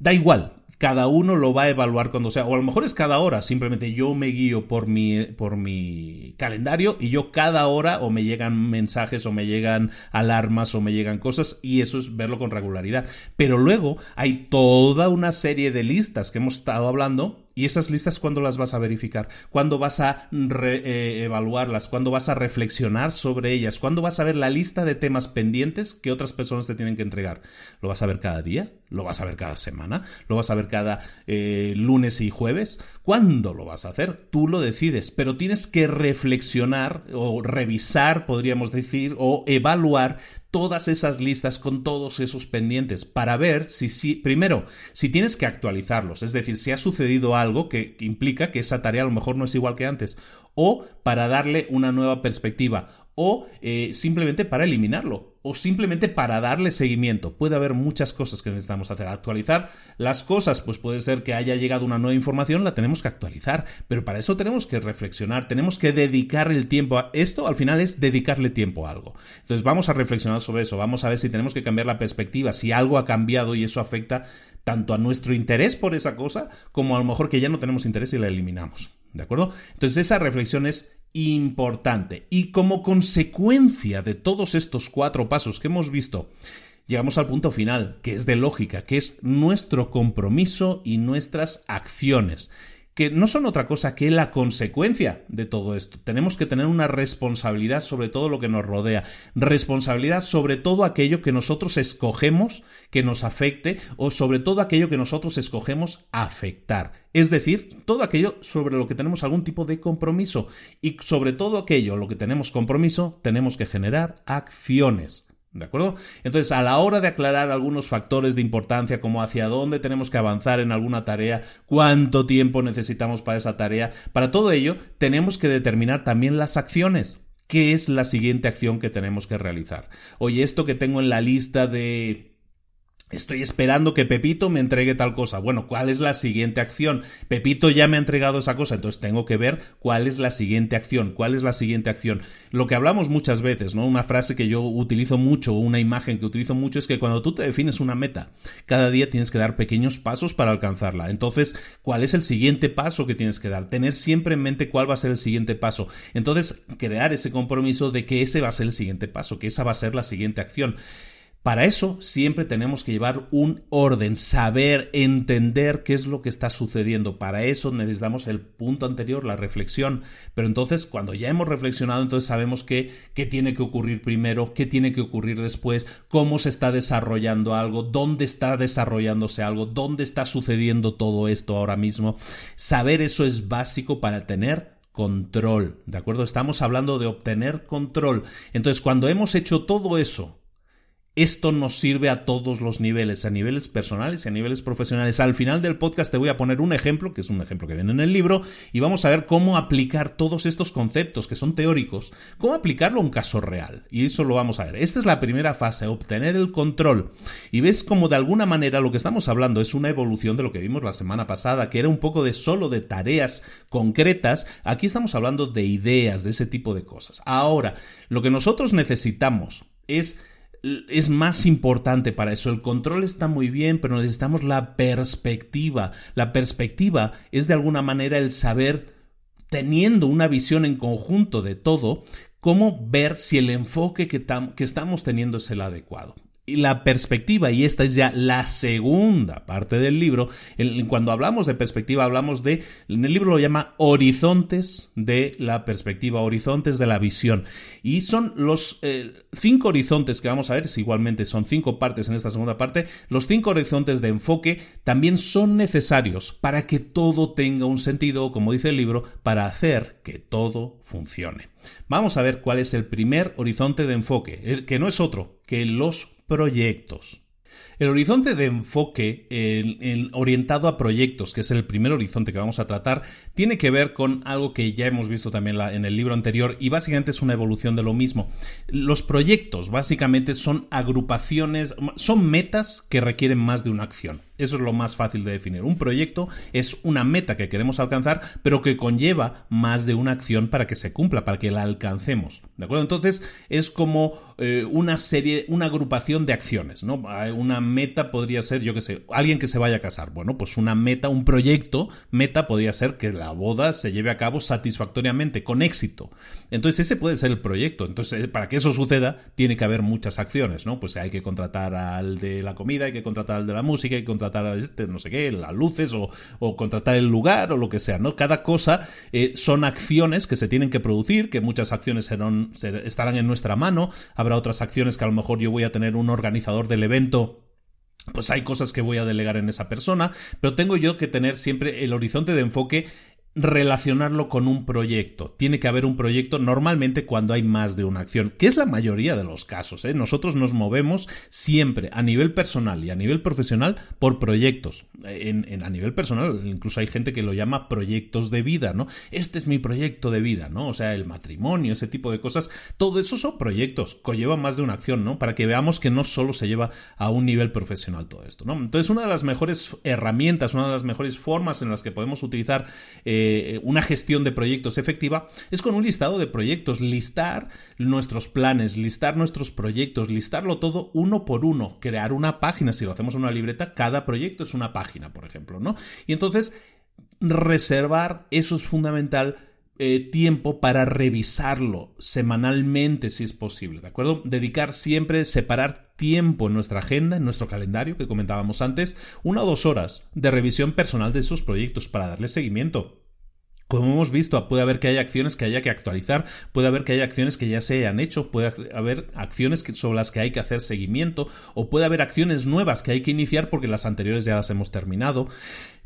Da igual, cada uno lo va a evaluar cuando sea, o a lo mejor es cada hora, simplemente yo me guío por mi, por mi calendario y yo cada hora o me llegan mensajes o me llegan alarmas o me llegan cosas y eso es verlo con regularidad. Pero luego hay toda una serie de listas que hemos estado hablando ¿Y esas listas cuándo las vas a verificar? ¿Cuándo vas a eh, evaluarlas? ¿Cuándo vas a reflexionar sobre ellas? ¿Cuándo vas a ver la lista de temas pendientes que otras personas te tienen que entregar? ¿Lo vas a ver cada día? ¿Lo vas a ver cada semana? ¿Lo vas a ver cada eh, lunes y jueves? ¿Cuándo lo vas a hacer? Tú lo decides, pero tienes que reflexionar o revisar, podríamos decir, o evaluar todas esas listas con todos esos pendientes para ver si, si, primero, si tienes que actualizarlos, es decir, si ha sucedido algo que, implica que esa tarea a lo mejor no es igual que antes, o para darle una nueva perspectiva, o eh, simplemente para eliminarlo o simplemente para darle seguimiento. Puede haber muchas cosas que necesitamos hacer. Actualizar las cosas, pues puede ser que haya llegado una nueva información, la tenemos que actualizar, pero para eso tenemos que reflexionar, tenemos que dedicar el tiempo a esto, al final es dedicarle tiempo a algo. Entonces vamos a reflexionar sobre eso, vamos a ver si tenemos que cambiar la perspectiva, si algo ha cambiado y eso afecta tanto a nuestro interés por esa cosa como a lo mejor que ya no tenemos interés y la eliminamos. ¿De acuerdo? Entonces esa reflexión es importante. Y como consecuencia de todos estos cuatro pasos que hemos visto, llegamos al punto final, que es de lógica, que es nuestro compromiso y nuestras acciones que no son otra cosa que la consecuencia de todo esto. Tenemos que tener una responsabilidad sobre todo lo que nos rodea, responsabilidad sobre todo aquello que nosotros escogemos que nos afecte o sobre todo aquello que nosotros escogemos afectar. Es decir, todo aquello sobre lo que tenemos algún tipo de compromiso y sobre todo aquello lo que tenemos compromiso tenemos que generar acciones. ¿De acuerdo? Entonces, a la hora de aclarar algunos factores de importancia, como hacia dónde tenemos que avanzar en alguna tarea, cuánto tiempo necesitamos para esa tarea, para todo ello tenemos que determinar también las acciones. ¿Qué es la siguiente acción que tenemos que realizar? Oye, esto que tengo en la lista de Estoy esperando que Pepito me entregue tal cosa. Bueno, ¿cuál es la siguiente acción? Pepito ya me ha entregado esa cosa, entonces tengo que ver cuál es la siguiente acción, cuál es la siguiente acción. Lo que hablamos muchas veces, ¿no? Una frase que yo utilizo mucho, una imagen que utilizo mucho es que cuando tú te defines una meta, cada día tienes que dar pequeños pasos para alcanzarla. Entonces, ¿cuál es el siguiente paso que tienes que dar? Tener siempre en mente cuál va a ser el siguiente paso. Entonces, crear ese compromiso de que ese va a ser el siguiente paso, que esa va a ser la siguiente acción. Para eso siempre tenemos que llevar un orden, saber, entender qué es lo que está sucediendo. Para eso necesitamos el punto anterior, la reflexión. Pero entonces, cuando ya hemos reflexionado, entonces sabemos qué, qué tiene que ocurrir primero, qué tiene que ocurrir después, cómo se está desarrollando algo, dónde está desarrollándose algo, dónde está sucediendo todo esto ahora mismo. Saber eso es básico para tener control, ¿de acuerdo? Estamos hablando de obtener control. Entonces, cuando hemos hecho todo eso, esto nos sirve a todos los niveles, a niveles personales y a niveles profesionales. Al final del podcast te voy a poner un ejemplo, que es un ejemplo que viene en el libro, y vamos a ver cómo aplicar todos estos conceptos que son teóricos, cómo aplicarlo a un caso real. Y eso lo vamos a ver. Esta es la primera fase, obtener el control. Y ves como de alguna manera lo que estamos hablando es una evolución de lo que vimos la semana pasada, que era un poco de solo de tareas concretas. Aquí estamos hablando de ideas, de ese tipo de cosas. Ahora, lo que nosotros necesitamos es es más importante para eso. El control está muy bien, pero necesitamos la perspectiva. La perspectiva es de alguna manera el saber, teniendo una visión en conjunto de todo, cómo ver si el enfoque que, que estamos teniendo es el adecuado la perspectiva, y esta es ya la segunda parte del libro, cuando hablamos de perspectiva hablamos de, en el libro lo llama horizontes de la perspectiva, horizontes de la visión. Y son los eh, cinco horizontes que vamos a ver, igualmente son cinco partes en esta segunda parte, los cinco horizontes de enfoque también son necesarios para que todo tenga un sentido, como dice el libro, para hacer que todo funcione. Vamos a ver cuál es el primer horizonte de enfoque, que no es otro que los proyectos. El horizonte de enfoque orientado a proyectos, que es el primer horizonte que vamos a tratar, tiene que ver con algo que ya hemos visto también en el libro anterior y básicamente es una evolución de lo mismo. Los proyectos básicamente son agrupaciones, son metas que requieren más de una acción. Eso es lo más fácil de definir. Un proyecto es una meta que queremos alcanzar, pero que conlleva más de una acción para que se cumpla, para que la alcancemos. ¿De acuerdo? Entonces es como eh, una serie, una agrupación de acciones, ¿no? Una meta podría ser, yo qué sé, alguien que se vaya a casar. Bueno, pues una meta, un proyecto, meta podría ser que la boda se lleve a cabo satisfactoriamente, con éxito. Entonces ese puede ser el proyecto. Entonces, para que eso suceda, tiene que haber muchas acciones, ¿no? Pues hay que contratar al de la comida, hay que contratar al de la música, hay que contratar contratar este, no sé qué, las luces o, contratar el lugar o lo que sea, ¿no? Cada cosa eh, son acciones que se tienen que producir, que muchas acciones serán, estarán en nuestra mano, habrá otras acciones que a lo mejor yo voy a tener un organizador del evento pues hay cosas que voy a delegar en esa persona, pero tengo yo que tener siempre el horizonte de enfoque relacionarlo con un proyecto. Tiene que haber un proyecto normalmente cuando hay más de una acción, que es la mayoría de los casos. ¿eh? Nosotros nos movemos siempre a nivel personal y a nivel profesional por proyectos. En, a nivel personal, incluso hay gente que lo llama proyectos de vida, ¿no? Este es mi proyecto de vida, ¿no? O sea, el matrimonio, ese tipo de cosas. Todo eso son proyectos, conlleva más de una acción, ¿no? Para que veamos que no solo se lleva a un nivel profesional todo esto, ¿no? Entonces, una de las mejores herramientas, una de las mejores formas en las que podemos utilizar eh, eh, una gestión de proyectos efectiva es con un listado de proyectos, listar nuestros planes, listar nuestros proyectos, listarlo todo uno por uno, crear una página, si lo hacemos en una libreta, cada proyecto es una página, por ejemplo, ¿no? Y entonces reservar, eso es fundamental, eh, tiempo para revisarlo semanalmente si es posible, ¿de acuerdo? Dedicar siempre, separar tiempo en nuestra agenda, en nuestro calendario que comentábamos antes, una o dos horas de revisión personal de esos proyectos para darle seguimiento. Como hemos visto, puede haber que haya acciones que haya que actualizar, puede haber que haya acciones que ya se hayan hecho, puede haber acciones sobre las que hay que hacer seguimiento, o puede haber acciones nuevas que hay que iniciar porque las anteriores ya las hemos terminado.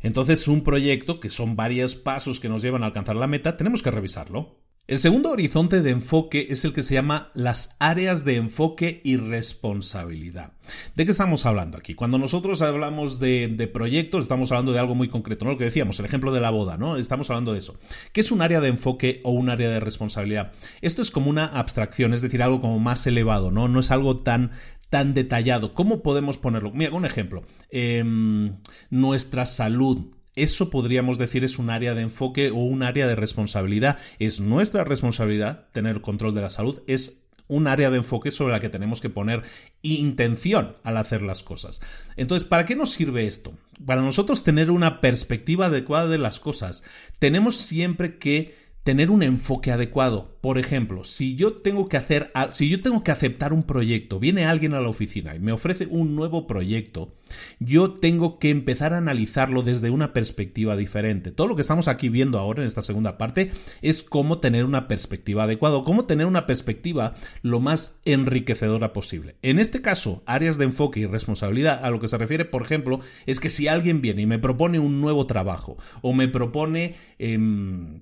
Entonces, un proyecto, que son varios pasos que nos llevan a alcanzar la meta, tenemos que revisarlo. El segundo horizonte de enfoque es el que se llama las áreas de enfoque y responsabilidad. ¿De qué estamos hablando aquí? Cuando nosotros hablamos de, proyectos, estamos hablando de algo muy concreto, ¿no? Lo que decíamos, el ejemplo de la boda, ¿no? Estamos hablando de eso. ¿Qué es un área de enfoque o un área de responsabilidad? Esto es como una abstracción, es decir, algo como más elevado, ¿no? No es algo tan tan detallado. ¿Cómo podemos ponerlo? Mira, un ejemplo. Em, nuestra salud, eso podríamos decir es un área de enfoque o un área de responsabilidad. Es nuestra responsabilidad tener control de la salud, es un área de enfoque sobre la que tenemos que poner intención al hacer las cosas. Entonces, ¿para qué nos sirve esto? Para nosotros tener una perspectiva adecuada de las cosas, tenemos siempre que tener un enfoque adecuado. Por ejemplo, si yo tengo que hacer, si yo tengo que aceptar un proyecto, viene alguien a la oficina y me ofrece un nuevo proyecto, yo tengo que empezar a analizarlo desde una perspectiva diferente. Todo lo que estamos aquí viendo ahora en esta segunda parte es cómo tener una perspectiva adecuada, cómo tener una perspectiva lo más enriquecedora posible. En este caso, áreas de enfoque y responsabilidad a lo que se refiere, por ejemplo, es que si alguien viene y me propone un nuevo trabajo o me propone em,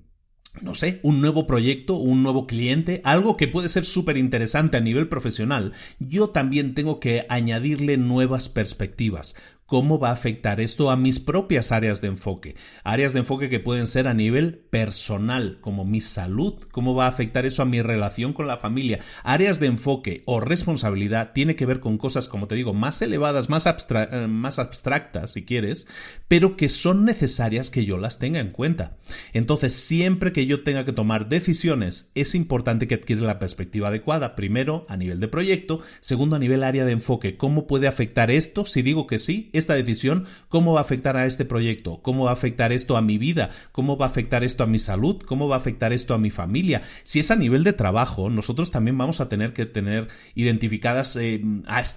no sé, un nuevo proyecto, un nuevo cliente, algo que puede ser súper interesante a nivel profesional, yo también tengo que añadirle nuevas perspectivas, cómo va a afectar esto a mis propias áreas de enfoque. Áreas de enfoque que pueden ser a nivel personal, como mi salud, cómo va a afectar eso a mi relación con la familia. Áreas de enfoque o responsabilidad tiene que ver con cosas, como te digo, más elevadas, más, eh, más abstractas, si quieres, pero que son necesarias que yo las tenga en cuenta. Entonces, siempre que yo tenga que tomar decisiones, es importante que adquiera la perspectiva adecuada. Primero, a nivel de proyecto. Segundo, a nivel área de enfoque. ¿Cómo puede afectar esto? Si digo que sí, esta decisión, cómo va a afectar a este proyecto, cómo va a afectar esto a mi vida, cómo va a afectar esto a mi salud, cómo va a afectar esto a mi familia. Si es a nivel de trabajo, nosotros también vamos a tener que tener identificadas eh,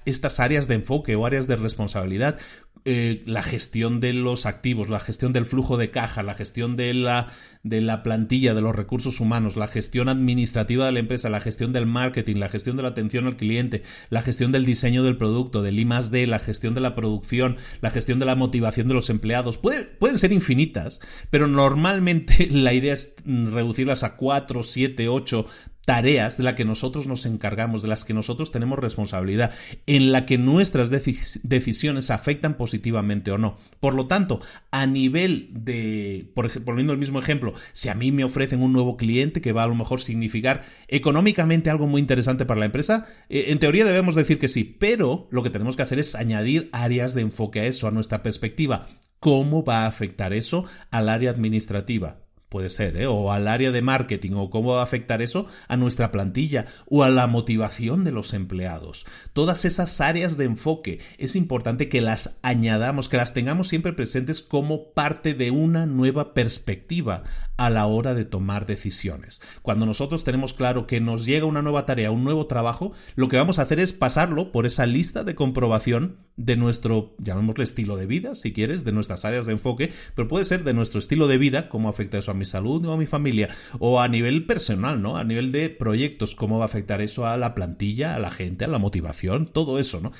estas áreas de enfoque o áreas de responsabilidad eh, la gestión de los activos, la gestión del flujo de caja, la gestión de la, de la plantilla, de los recursos humanos, la gestión administrativa de la empresa, la gestión del marketing, la gestión de la atención al cliente, la gestión del diseño del producto, del I D, la gestión de la producción, la gestión de la motivación de los empleados. pueden ser infinitas, pero normalmente la idea es reducirlas a cuatro, siete, ocho tareas de las que nosotros nos encargamos, de las que nosotros tenemos responsabilidad, en la que nuestras decisiones afectan positivamente o no. Por lo tanto, a nivel de, por poniendo el mismo ejemplo, si a mí me ofrecen un nuevo cliente que va a lo mejor significar económicamente algo muy interesante para la empresa, eh, en teoría debemos decir que sí, pero lo que tenemos que hacer es añadir áreas de enfoque a eso, a nuestra perspectiva. ¿Cómo va a afectar eso al área administrativa? Puede ser, ¿eh? o al área de marketing, o cómo va a afectar eso a nuestra plantilla, o a la motivación de los empleados. Todas esas áreas de enfoque es importante que las añadamos, que las tengamos siempre presentes como parte de una nueva perspectiva a la hora de tomar decisiones. Cuando nosotros tenemos claro que nos llega una nueva tarea, un nuevo trabajo, lo que vamos a hacer es pasarlo por esa lista de comprobación de nuestro, llamémosle estilo de vida, si quieres, de nuestras áreas de enfoque, pero puede ser de nuestro estilo de vida, cómo afecta eso a mi salud o a mi familia, o a nivel personal, ¿no? A nivel de proyectos, cómo va a afectar eso a la plantilla, a la gente, a la motivación, todo eso, ¿no?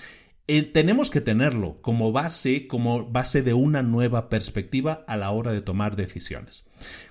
Eh, tenemos que tenerlo como base, como base de una nueva perspectiva a la hora de tomar decisiones.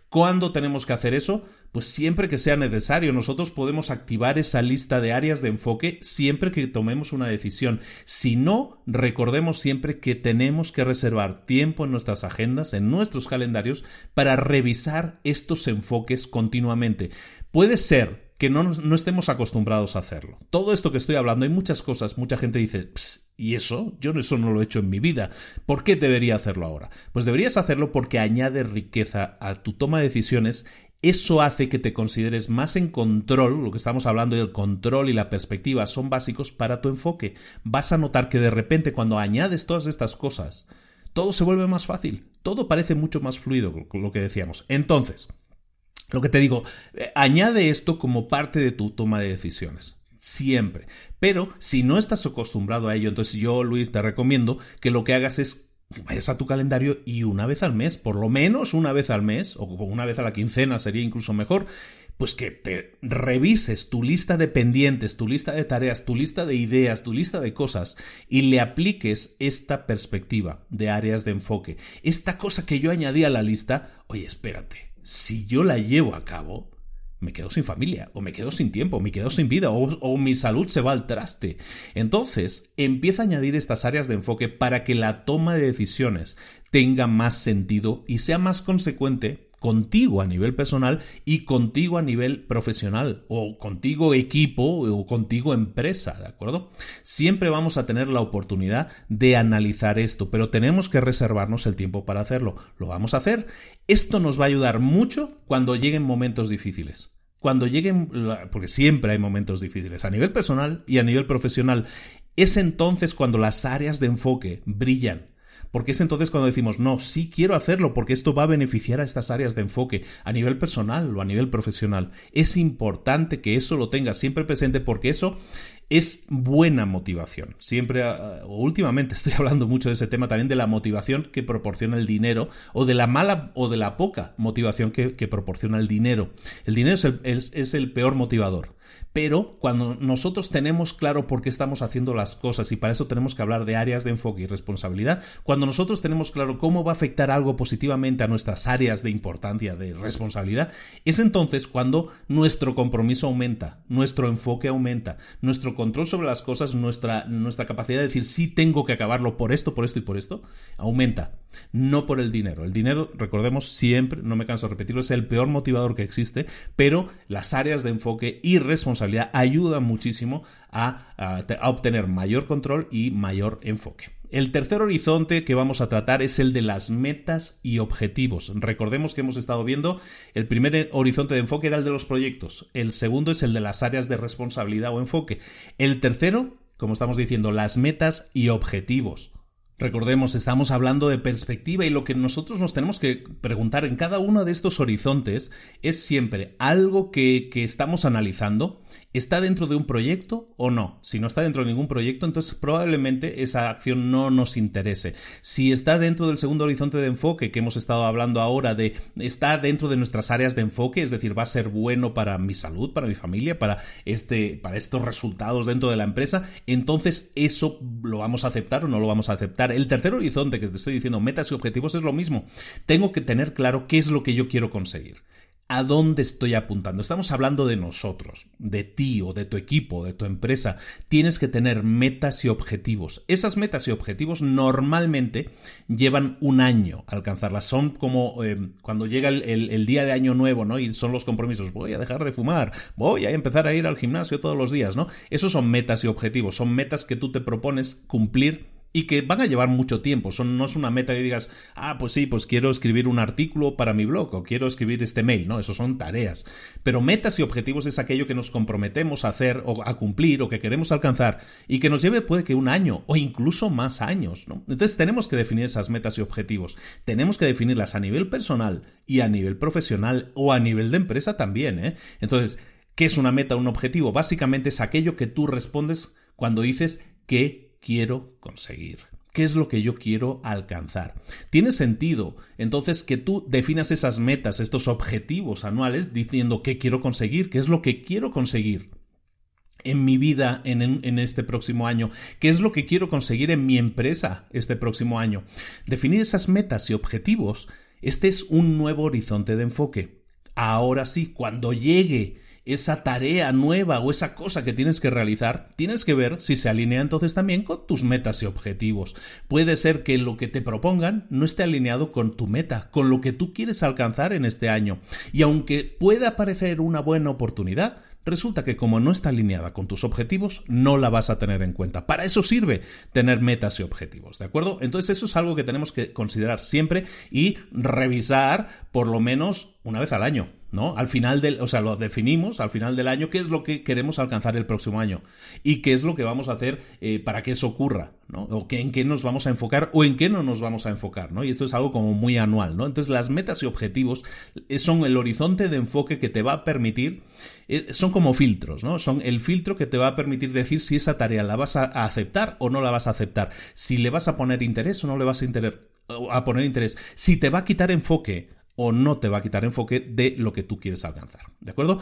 ¿Cuándo tenemos que hacer eso? Pues siempre que sea necesario. Nosotros podemos activar esa lista de áreas de enfoque siempre que tomemos una decisión. Si no, recordemos siempre que tenemos que reservar tiempo en nuestras agendas, en nuestros calendarios, para revisar estos enfoques continuamente. Puede ser que no, no, estemos acostumbrados a hacerlo. Todo esto que estoy hablando, hay muchas cosas, mucha gente dice, ¿y eso? Yo eso no lo he hecho en mi vida. ¿Por qué debería hacerlo ahora? Pues deberías hacerlo porque añade riqueza a tu toma de decisiones eso hace que te consideres más en control, lo que estamos hablando del control y la perspectiva son básicos para tu enfoque. Vas a notar que de repente cuando añades todas estas cosas, todo se vuelve más fácil, todo parece mucho más fluido, lo que decíamos. Entonces, lo que te digo, eh, añade esto como parte de tu toma de decisiones. Siempre. Pero si no estás acostumbrado a ello, entonces yo, Luis, te recomiendo que lo que hagas es vayas a tu calendario y una vez al mes, por lo menos una vez al mes, o una vez a la quincena sería incluso mejor, pues que te revises tu lista de pendientes, tu lista de tareas, tu lista de ideas, tu lista de cosas y le apliques esta perspectiva de áreas de enfoque. Esta cosa que yo añadí a la lista, oye, espérate, si yo la llevo a cabo, me quedo sin familia, o me quedo sin tiempo, me quedo sin vida, o, mi salud se va al traste. Entonces, empieza a añadir estas áreas de enfoque para que la toma de decisiones tenga más sentido y sea más consecuente contigo a nivel personal y contigo a nivel profesional o contigo equipo o contigo empresa, ¿de acuerdo? Siempre vamos a tener la oportunidad de analizar esto, pero tenemos que reservarnos el tiempo para hacerlo. Lo vamos a hacer. Esto nos va a ayudar mucho cuando lleguen momentos difíciles. Cuando lleguen, porque siempre hay momentos difíciles a nivel personal y a nivel profesional, es entonces cuando las áreas de enfoque brillan porque es entonces cuando decimos, no, sí quiero hacerlo porque esto va a beneficiar a estas áreas de enfoque a nivel personal o a nivel profesional. Es importante que eso lo tengas siempre presente porque eso es buena motivación. Siempre, ah, últimamente estoy hablando mucho de ese tema también de la motivación que proporciona el dinero o de la mala o de la poca motivación que, proporciona el dinero. El dinero es el peor motivador. Pero cuando nosotros tenemos claro por qué estamos haciendo las cosas y para eso tenemos que hablar de áreas de enfoque y responsabilidad, cuando nosotros tenemos claro cómo va a afectar algo positivamente a nuestras áreas de importancia, de responsabilidad, es entonces cuando nuestro compromiso aumenta, nuestro enfoque aumenta, nuestro control sobre las cosas, nuestra, nuestra capacidad de decir sí tengo que acabarlo por esto, por esto y por esto, aumenta. No por el dinero. El dinero, recordemos siempre, no me canso de repetirlo, es el peor motivador que existe, pero las áreas de enfoque y responsabilidad ayuda muchísimo a, a obtener mayor control y mayor enfoque. El tercer horizonte que vamos a tratar es el de las metas y objetivos. Recordemos que hemos estado viendo el primer horizonte de enfoque era el de los proyectos, el segundo es el de las áreas de responsabilidad o enfoque, el tercero, como estamos diciendo, las metas y objetivos. Recordemos, estamos hablando de perspectiva y lo que nosotros nos tenemos que preguntar en cada uno de estos horizontes es siempre algo que, que, estamos analizando, ¿está dentro de un proyecto o no? Si no está dentro de ningún proyecto, entonces probablemente esa acción no nos interese. Si está dentro del segundo horizonte de enfoque que hemos estado hablando ahora de, está dentro de nuestras áreas de enfoque, es decir, va a ser bueno para mi salud, para mi familia, para, este, para estos resultados dentro de la empresa, entonces eso lo vamos a aceptar o no lo vamos a aceptar el tercer horizonte que te estoy diciendo, metas y objetivos, es lo mismo. Tengo que tener claro qué es lo que yo quiero conseguir. ¿A dónde estoy apuntando? Estamos hablando de nosotros, de ti o de tu equipo, de tu empresa. Tienes que tener metas y objetivos. Esas metas y objetivos normalmente llevan un año alcanzarlas. Son como eh, cuando llega el, día de año nuevo, ¿no? Y son los compromisos. Voy a dejar de fumar, voy a empezar a ir al gimnasio todos los días, ¿no? Esos son metas y objetivos. Son metas que tú te propones cumplir y que van a llevar mucho tiempo. Son, no es una meta que digas, ah, pues sí, pues quiero escribir un artículo para mi blog o quiero escribir este mail. No, eso son tareas. Pero metas y objetivos es aquello que nos comprometemos a hacer o a cumplir o que queremos alcanzar y que nos lleve puede que un año o incluso más años. ¿no? Entonces tenemos que definir esas metas y objetivos. Tenemos que definirlas a nivel personal y a nivel profesional o a nivel de empresa también. ¿eh? Entonces, ¿qué es una meta, un objetivo? Básicamente es aquello que tú respondes cuando dices que quiero conseguir? ¿Qué es lo que yo quiero alcanzar? Tiene sentido entonces que tú definas esas metas, estos objetivos anuales, diciendo qué quiero conseguir, qué es lo que quiero conseguir en mi vida en, este próximo año? ¿Qué es lo que quiero conseguir en mi empresa este próximo año? Definir esas metas y objetivos, este es un nuevo horizonte de enfoque. Ahora sí, cuando llegue esa tarea nueva o esa cosa que tienes que realizar, tienes que ver si se alinea entonces también con tus metas y objetivos. Puede ser que lo que te propongan no esté alineado con tu meta, con lo que tú quieres alcanzar en este año. Y aunque pueda parecer una buena oportunidad, resulta que como no está alineada con tus objetivos, no la vas a tener en cuenta. Para eso sirve tener metas y objetivos, ¿de acuerdo? Entonces eso es algo que tenemos que considerar siempre y revisar por lo menos una vez al año. ¿No? Al final del, o sea, lo definimos al final del año, qué es lo que queremos alcanzar el próximo año y qué es lo que vamos a hacer eh, para que eso ocurra, ¿no? O en qué nos vamos a enfocar o en qué no nos vamos a enfocar, ¿no? Y esto es algo como muy anual, ¿no? Entonces las metas y objetivos eh, son el horizonte de enfoque que te va a permitir, eh, son como filtros, ¿no? Son el filtro que te va a permitir decir si esa tarea la vas a aceptar o no la vas a aceptar, si le vas a poner interés o no le vas a, a poner interés, si te va a quitar enfoque o no te va a quitar enfoque de lo que tú quieres alcanzar. ¿De acuerdo?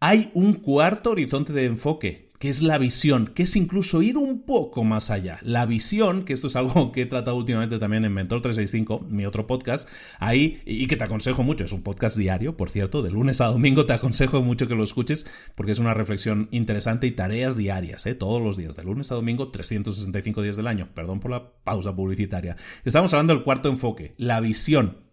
Hay un cuarto horizonte de enfoque que es la visión, que es incluso ir un poco más allá. La visión, que esto es algo que he tratado últimamente también en Mentor 365, mi otro podcast, ahí, y que te aconsejo mucho, es un podcast diario, por cierto, de lunes a domingo te aconsejo mucho que lo escuches, porque es una reflexión interesante y tareas diarias, ¿eh? todos los días, de lunes a domingo, 365 días del año. Perdón por la pausa publicitaria. Estamos hablando del cuarto enfoque, la visión.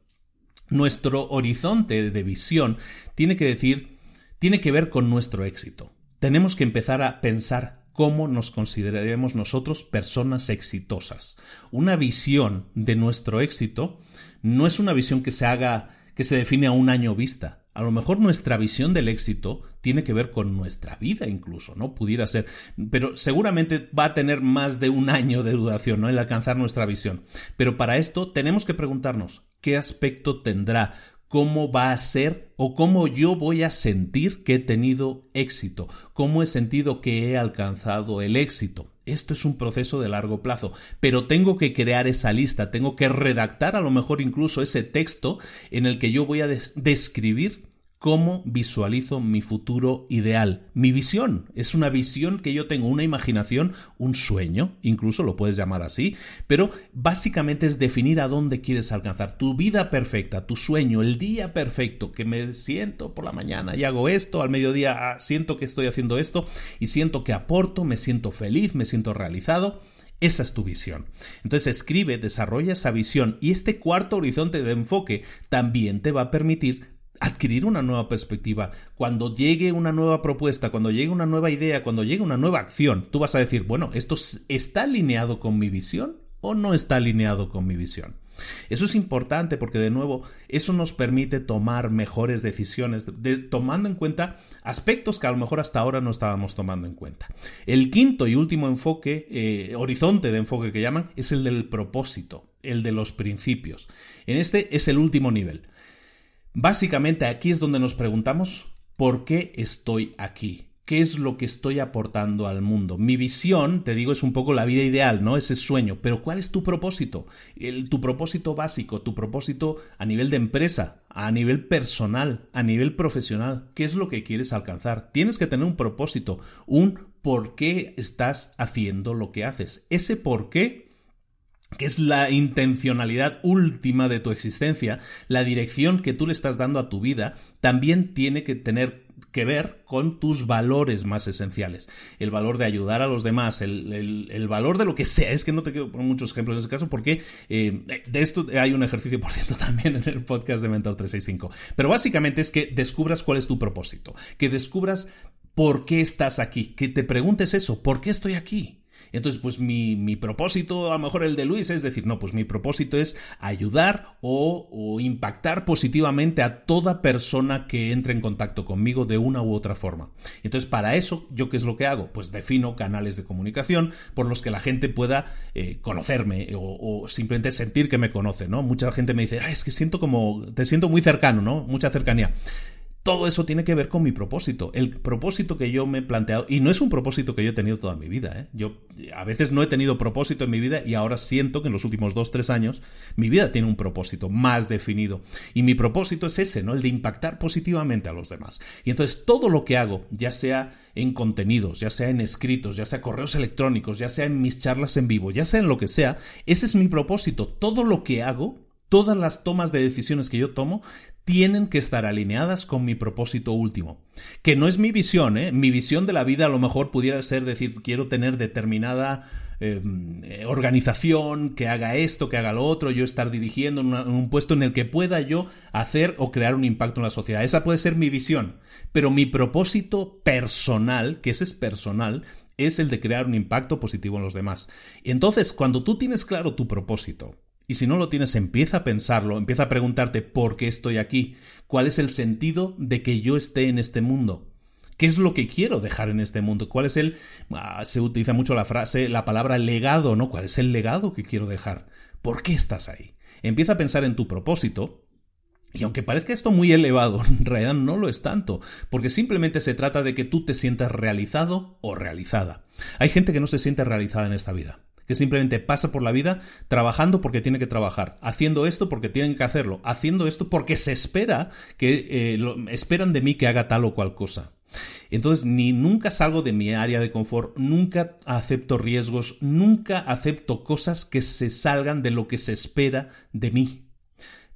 Nuestro horizonte de visión tiene que decir, tiene que ver con nuestro éxito tenemos que empezar a pensar cómo nos consideraremos nosotros personas exitosas. Una visión de nuestro éxito no es una visión que se haga, que se define a un año vista. A lo mejor nuestra visión del éxito tiene que ver con nuestra vida incluso, ¿no? Pudiera ser, pero seguramente va a tener más de un año de duración, ¿no? El alcanzar nuestra visión. Pero para esto tenemos que preguntarnos qué aspecto tendrá, cómo va a ser o cómo yo voy a sentir que he tenido éxito, cómo he sentido que he alcanzado el éxito. Esto es un proceso de largo plazo, pero tengo que crear esa lista, tengo que redactar a lo mejor incluso ese texto en el que yo voy a describir cómo visualizo mi futuro ideal. Mi visión es una visión que yo tengo, una imaginación, un sueño, incluso lo puedes llamar así, pero básicamente es definir a dónde quieres alcanzar tu vida perfecta, tu sueño, el día perfecto, que me siento por la mañana y hago esto, al mediodía ah, siento que estoy haciendo esto y siento que aporto, me siento feliz, me siento realizado. Esa es tu visión. Entonces escribe, desarrolla esa visión y este cuarto horizonte de enfoque también te va a permitir adquirir una nueva perspectiva. Cuando llegue una nueva propuesta, cuando llegue una nueva idea, cuando llegue una nueva acción, tú vas a decir, bueno, ¿esto está alineado con mi visión o no está alineado con mi visión? Eso es importante porque de nuevo eso nos permite tomar mejores decisiones, tomando en cuenta aspectos que a lo mejor hasta ahora no estábamos tomando en cuenta. El quinto y último enfoque, eh, horizonte de enfoque que llaman, es el del propósito, el de los principios. En este es el último nivel. Básicamente aquí es donde nos preguntamos ¿por qué estoy aquí? ¿Qué es lo que estoy aportando al mundo? Mi visión, te digo, es un poco la vida ideal, ¿no? Ese sueño. Pero ¿cuál es tu propósito? tu propósito básico, tu propósito a nivel de empresa, a nivel personal, a nivel profesional. ¿Qué es lo que quieres alcanzar? Tienes que tener un propósito, un por qué estás haciendo lo que haces. Ese por qué que es la intencionalidad última de tu existencia, la dirección que tú le estás dando a tu vida, también tiene que tener que ver con tus valores más esenciales. El valor de ayudar a los demás, el, valor de lo que sea. Es que no te quiero poner muchos ejemplos en ese caso porque eh, de esto hay un ejercicio, por cierto, también en el podcast de Mentor 365. Pero básicamente es que descubras cuál es tu propósito, que descubras por qué estás aquí, que te preguntes eso, ¿por qué estoy aquí? Entonces, pues mi, propósito, a lo mejor el de Luis, es decir, no, pues mi propósito es ayudar o, o impactar positivamente a toda persona que entre en contacto conmigo de una u otra forma. Entonces, para eso, ¿yo qué es lo que hago? Pues defino canales de comunicación por los que la gente pueda eh, conocerme o, simplemente sentir que me conoce, ¿no? Mucha gente me dice, ah, es que siento como, te siento muy cercano, ¿no? Mucha cercanía. Todo eso tiene que ver con mi propósito, el propósito que yo me he planteado, y no es un propósito que yo he tenido toda mi vida. ¿eh? Yo a veces no he tenido propósito en mi vida y ahora siento que en los últimos dos, tres años mi vida tiene un propósito más definido. Y mi propósito es ese, ¿no? El de impactar positivamente a los demás. Y entonces todo lo que hago, ya sea en contenidos, ya sea en escritos, ya sea correos electrónicos, ya sea en mis charlas en vivo, ya sea en lo que sea, ese es mi propósito. Todo lo que hago todas las tomas de decisiones que yo tomo tienen que estar alineadas con mi propósito último. Que no es mi visión, ¿eh? Mi visión de la vida a lo mejor pudiera ser decir, quiero tener determinada em, eh, organización que haga esto, que haga lo otro, yo estar dirigiendo en, en, un puesto en el que pueda yo hacer o crear un impacto en la sociedad. Esa puede ser mi visión. Pero mi propósito personal, que ese es personal, es el de crear un impacto positivo en los demás. Entonces, cuando tú tienes claro tu propósito, y si no lo tienes, empieza a pensarlo, empieza a preguntarte por qué estoy aquí, cuál es el sentido de que yo esté en este mundo. ¿Qué es lo que quiero dejar en este mundo? ¿Cuál es el... Ah, se utiliza mucho la frase, la palabra legado, ¿no? ¿Cuál es el legado que quiero dejar? ¿Por qué estás ahí? Empieza a pensar en tu propósito, y aunque parezca esto muy elevado, en realidad no lo es tanto, porque simplemente se trata de que tú te sientas realizado o realizada. Hay gente que no se siente realizada en esta vida que simplemente pasa por la vida trabajando porque tiene que trabajar, haciendo esto porque tienen que hacerlo, haciendo esto porque se espera que eh, esperan de mí que haga tal o cual cosa. Entonces, ni nunca salgo de mi área de confort, nunca acepto riesgos, nunca acepto cosas que se salgan de lo que se espera de mí.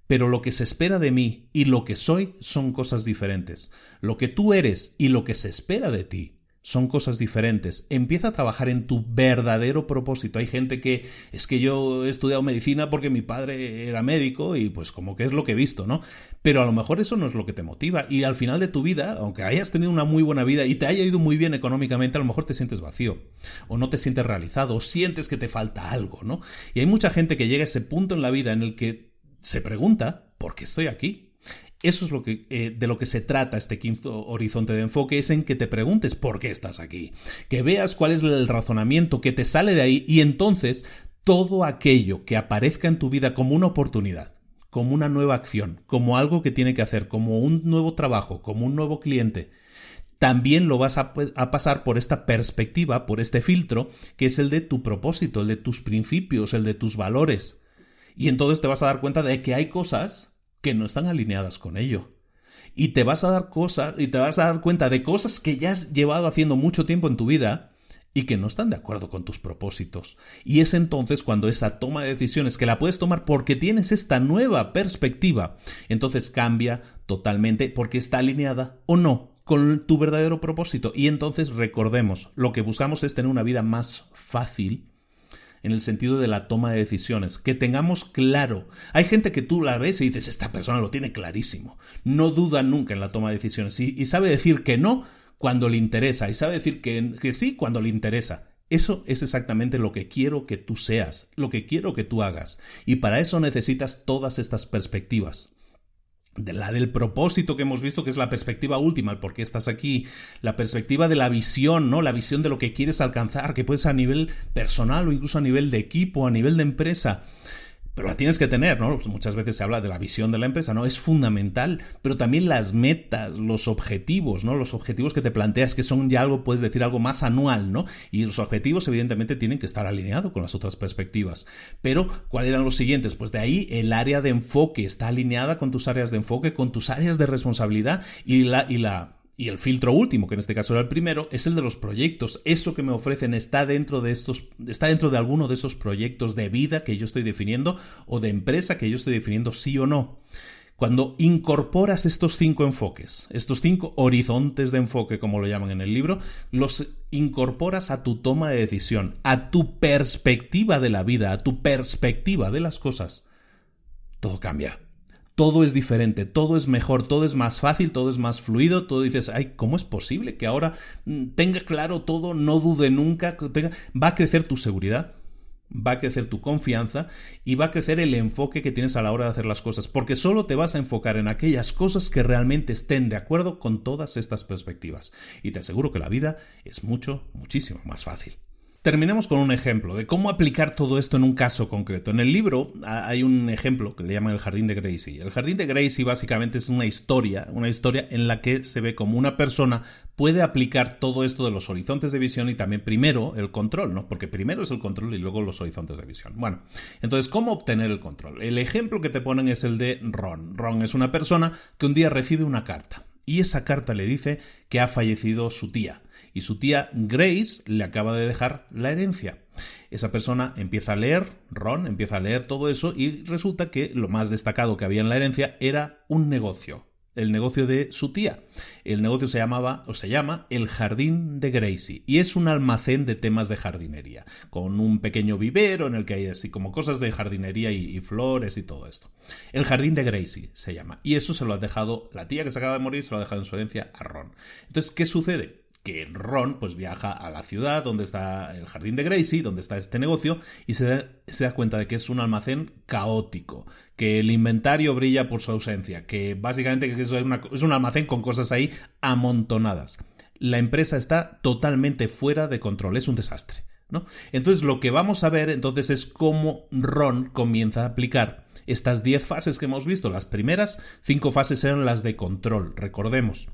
Pero lo que se espera de mí y lo que soy son cosas diferentes. Lo que tú eres y lo que se espera de ti son cosas diferentes. Empieza a trabajar en tu verdadero propósito. Hay gente que es que yo he estudiado medicina porque mi padre era médico y pues como que es lo que he visto, ¿no? Pero a lo mejor eso no es lo que te motiva y al final de tu vida, aunque hayas tenido una muy buena vida y te haya ido muy bien económicamente, a lo mejor te sientes vacío o no te sientes realizado o sientes que te falta algo, ¿no? Y hay mucha gente que llega a ese punto en la vida en el que se pregunta, ¿por qué estoy aquí? Eso es lo que, eh, de lo que se trata este quinto horizonte de enfoque, es en que te preguntes por qué estás aquí, que veas cuál es el razonamiento que te sale de ahí y entonces todo aquello que aparezca en tu vida como una oportunidad, como una nueva acción, como algo que tiene que hacer, como un nuevo trabajo, como un nuevo cliente, también lo vas a, a, pasar por esta perspectiva, por este filtro, que es el de tu propósito, el de tus principios, el de tus valores. Y entonces te vas a dar cuenta de que hay cosas que no están alineadas con ello. Y te vas a dar cosas, y te vas a dar cuenta de cosas que ya has llevado haciendo mucho tiempo en tu vida y que no están de acuerdo con tus propósitos. Y es entonces cuando esa toma de decisiones, que la puedes tomar porque tienes esta nueva perspectiva, entonces cambia totalmente porque está alineada o no con tu verdadero propósito. Y entonces recordemos, lo que buscamos es tener una vida más fácil, en el sentido de la toma de decisiones, que tengamos claro. Hay gente que tú la ves y dices, esta persona lo tiene clarísimo, no duda nunca en la toma de decisiones y, sabe decir que no cuando le interesa y sabe decir que, que sí cuando le interesa. Eso es exactamente lo que quiero que tú seas, lo que quiero que tú hagas. Y para eso necesitas todas estas perspectivas de la del propósito que hemos visto, que es la perspectiva última, el por qué estás aquí, la perspectiva de la visión, ¿no? La visión de lo que quieres alcanzar, que puede ser a nivel personal o incluso a nivel de equipo, a nivel de empresa pero la tienes que tener, ¿no? Pues muchas veces se habla de la visión de la empresa, ¿no? Es fundamental, pero también las metas, los objetivos, ¿no? Los objetivos que te planteas, que son ya algo, puedes decir, algo más anual, ¿no? Y los objetivos, evidentemente, tienen que estar alineados con las otras perspectivas. Pero, ¿cuáles eran los siguientes? Pues de ahí el área de enfoque está alineada con tus áreas de enfoque, con tus áreas de responsabilidad y la, y la y el filtro último, que en este caso era el primero, es el de los proyectos. Eso que me ofrecen está dentro de estos, está dentro de alguno de esos proyectos de vida que yo estoy definiendo o de empresa que yo estoy definiendo sí o no. Cuando incorporas estos cinco enfoques, estos cinco horizontes de enfoque, como lo llaman en el libro, los incorporas a tu toma de decisión, a tu perspectiva de la vida, a tu perspectiva de las cosas, todo cambia todo es diferente, todo es mejor, todo es más fácil, todo es más fluido, todo dices, ay, ¿cómo es posible que ahora mm, tenga claro todo, no dude nunca, tenga... va a crecer tu seguridad, va a crecer tu confianza y va a crecer el enfoque que tienes a la hora de hacer las cosas, porque solo te vas a enfocar en aquellas cosas que realmente estén de acuerdo con todas estas perspectivas. Y te aseguro que la vida es mucho, muchísimo más fácil. Terminemos con un ejemplo de cómo aplicar todo esto en un caso concreto. En el libro hay un ejemplo que le llaman el Jardín de Gracie. El Jardín de Gracie básicamente es una historia, una historia en la que se ve como una persona puede aplicar todo esto de los horizontes de visión y también primero el control, ¿no? Porque primero es el control y luego los horizontes de visión. Bueno, entonces, ¿cómo obtener el control? El ejemplo que te ponen es el de Ron. Ron es una persona que un día recibe una carta y esa carta le dice que ha fallecido su tía y su tía Grace le acaba de dejar la herencia. Esa persona empieza a leer, Ron empieza a leer todo eso y resulta que lo más destacado que había en la herencia era un negocio, el negocio de su tía. El negocio se llamaba o se llama El Jardín de Gracie y es un almacén de temas de jardinería, con un pequeño vivero en el que hay así como cosas de jardinería y, flores y todo esto. El Jardín de Gracie se llama y eso se lo ha dejado la tía que se acaba de morir, se lo ha dejado en su herencia a Ron. Entonces, ¿qué sucede? Que Ron pues viaja a la ciudad donde está el jardín de Gracie, donde está este negocio, y se da, se da, cuenta de que es un almacén caótico, que el inventario brilla por su ausencia, que básicamente es, es un almacén con cosas ahí amontonadas. La empresa está totalmente fuera de control, es un desastre. ¿no? Entonces lo que vamos a ver entonces es cómo Ron comienza a aplicar estas 10 fases que hemos visto. Las primeras cinco fases eran las de control, recordemos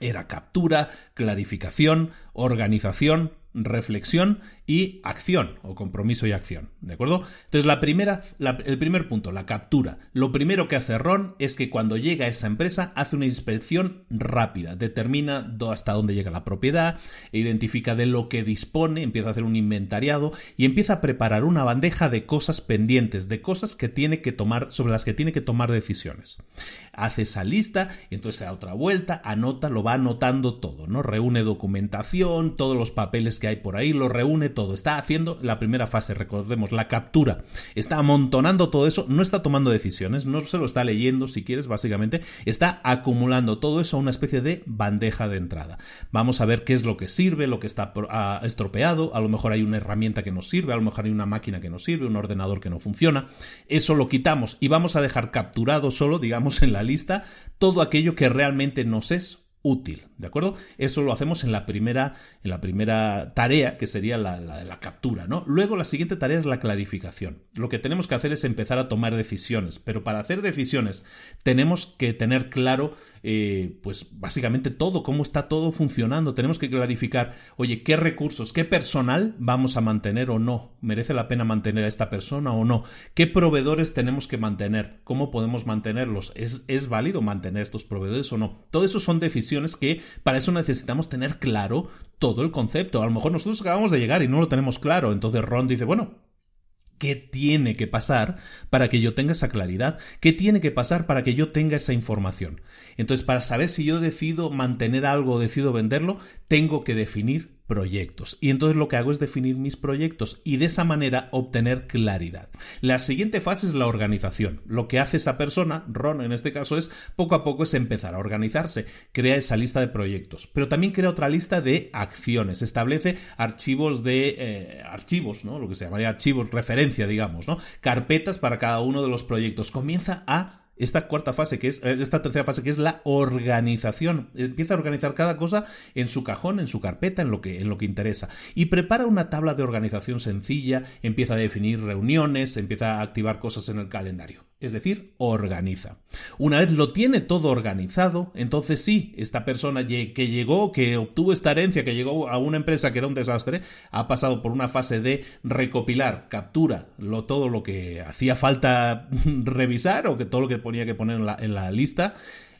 era captura, clarificación, organización, reflexión y acción o compromiso y acción, ¿de acuerdo? Entonces la primera, el primer punto, la captura. Lo primero que hace Ron es que cuando llega a esa empresa hace una inspección rápida, determina hasta dónde llega la propiedad, identifica de lo que dispone, empieza a hacer un inventariado y empieza a preparar una bandeja de cosas pendientes, de cosas que tiene que tomar, sobre las que tiene que tomar decisiones. Hace esa lista y entonces se da otra vuelta, anota, lo va anotando todo, ¿no? Reúne documentación, todos los papeles que hay por ahí, lo reúne todo. Está haciendo la primera fase, recordemos, la captura. Está amontonando todo eso, no está tomando decisiones, no se lo está leyendo si quieres, básicamente, está acumulando todo eso a una especie de bandeja de entrada. Vamos a ver qué es lo que sirve, lo que está ah, estropeado, a lo mejor hay una herramienta que nos sirve, a lo mejor hay una máquina que nos sirve, un ordenador que no funciona. Eso lo quitamos y vamos a dejar capturado solo, digamos, en la lista todo aquello que realmente nos es útil, ¿de acuerdo? Eso lo hacemos en la primera, en la primera tarea, que sería la, la, la, captura, ¿no? Luego la siguiente tarea es la clarificación. Lo que tenemos que hacer es empezar a tomar decisiones, pero para hacer decisiones tenemos que tener claro eh, pues básicamente todo, cómo está todo funcionando. Tenemos que clarificar, oye, qué recursos, qué personal vamos a mantener o no. ¿Merece la pena mantener a esta persona o no? ¿Qué proveedores tenemos que mantener? ¿Cómo podemos mantenerlos? ¿Es, es válido mantener estos proveedores o no? Todo eso son decisiones que para eso necesitamos tener claro todo el concepto. A lo mejor nosotros acabamos de llegar y no lo tenemos claro. Entonces Ron dice, bueno, ¿Qué tiene que pasar para que yo tenga esa claridad? ¿Qué tiene que pasar para que yo tenga esa información? Entonces, para saber si yo decido mantener algo o decido venderlo, tengo que definir proyectos. Y entonces lo que hago es definir mis proyectos y de esa manera obtener claridad. La siguiente fase es la organización. Lo que hace esa persona, Ron en este caso, es poco a poco es empezar a organizarse. Crea esa lista de proyectos, pero también crea otra lista de acciones. Establece archivos de eh, archivos, ¿no? Lo que se llamaría archivos, referencia, digamos, ¿no? Carpetas para cada uno de los proyectos. Comienza a esta cuarta fase, que es eh, esta tercera fase, que es la organización. Empieza a organizar cada cosa en su cajón, en su carpeta, en lo que, en lo que interesa. Y prepara una tabla de organización sencilla, empieza a definir reuniones, empieza a activar cosas en el calendario es decir, organiza. Una vez lo tiene todo organizado, entonces sí, esta persona que llegó, que obtuvo esta herencia, que llegó a una empresa que era un desastre, ha pasado por una fase de recopilar, captura lo, todo lo que hacía falta revisar o que todo lo que ponía que poner en la, en la lista,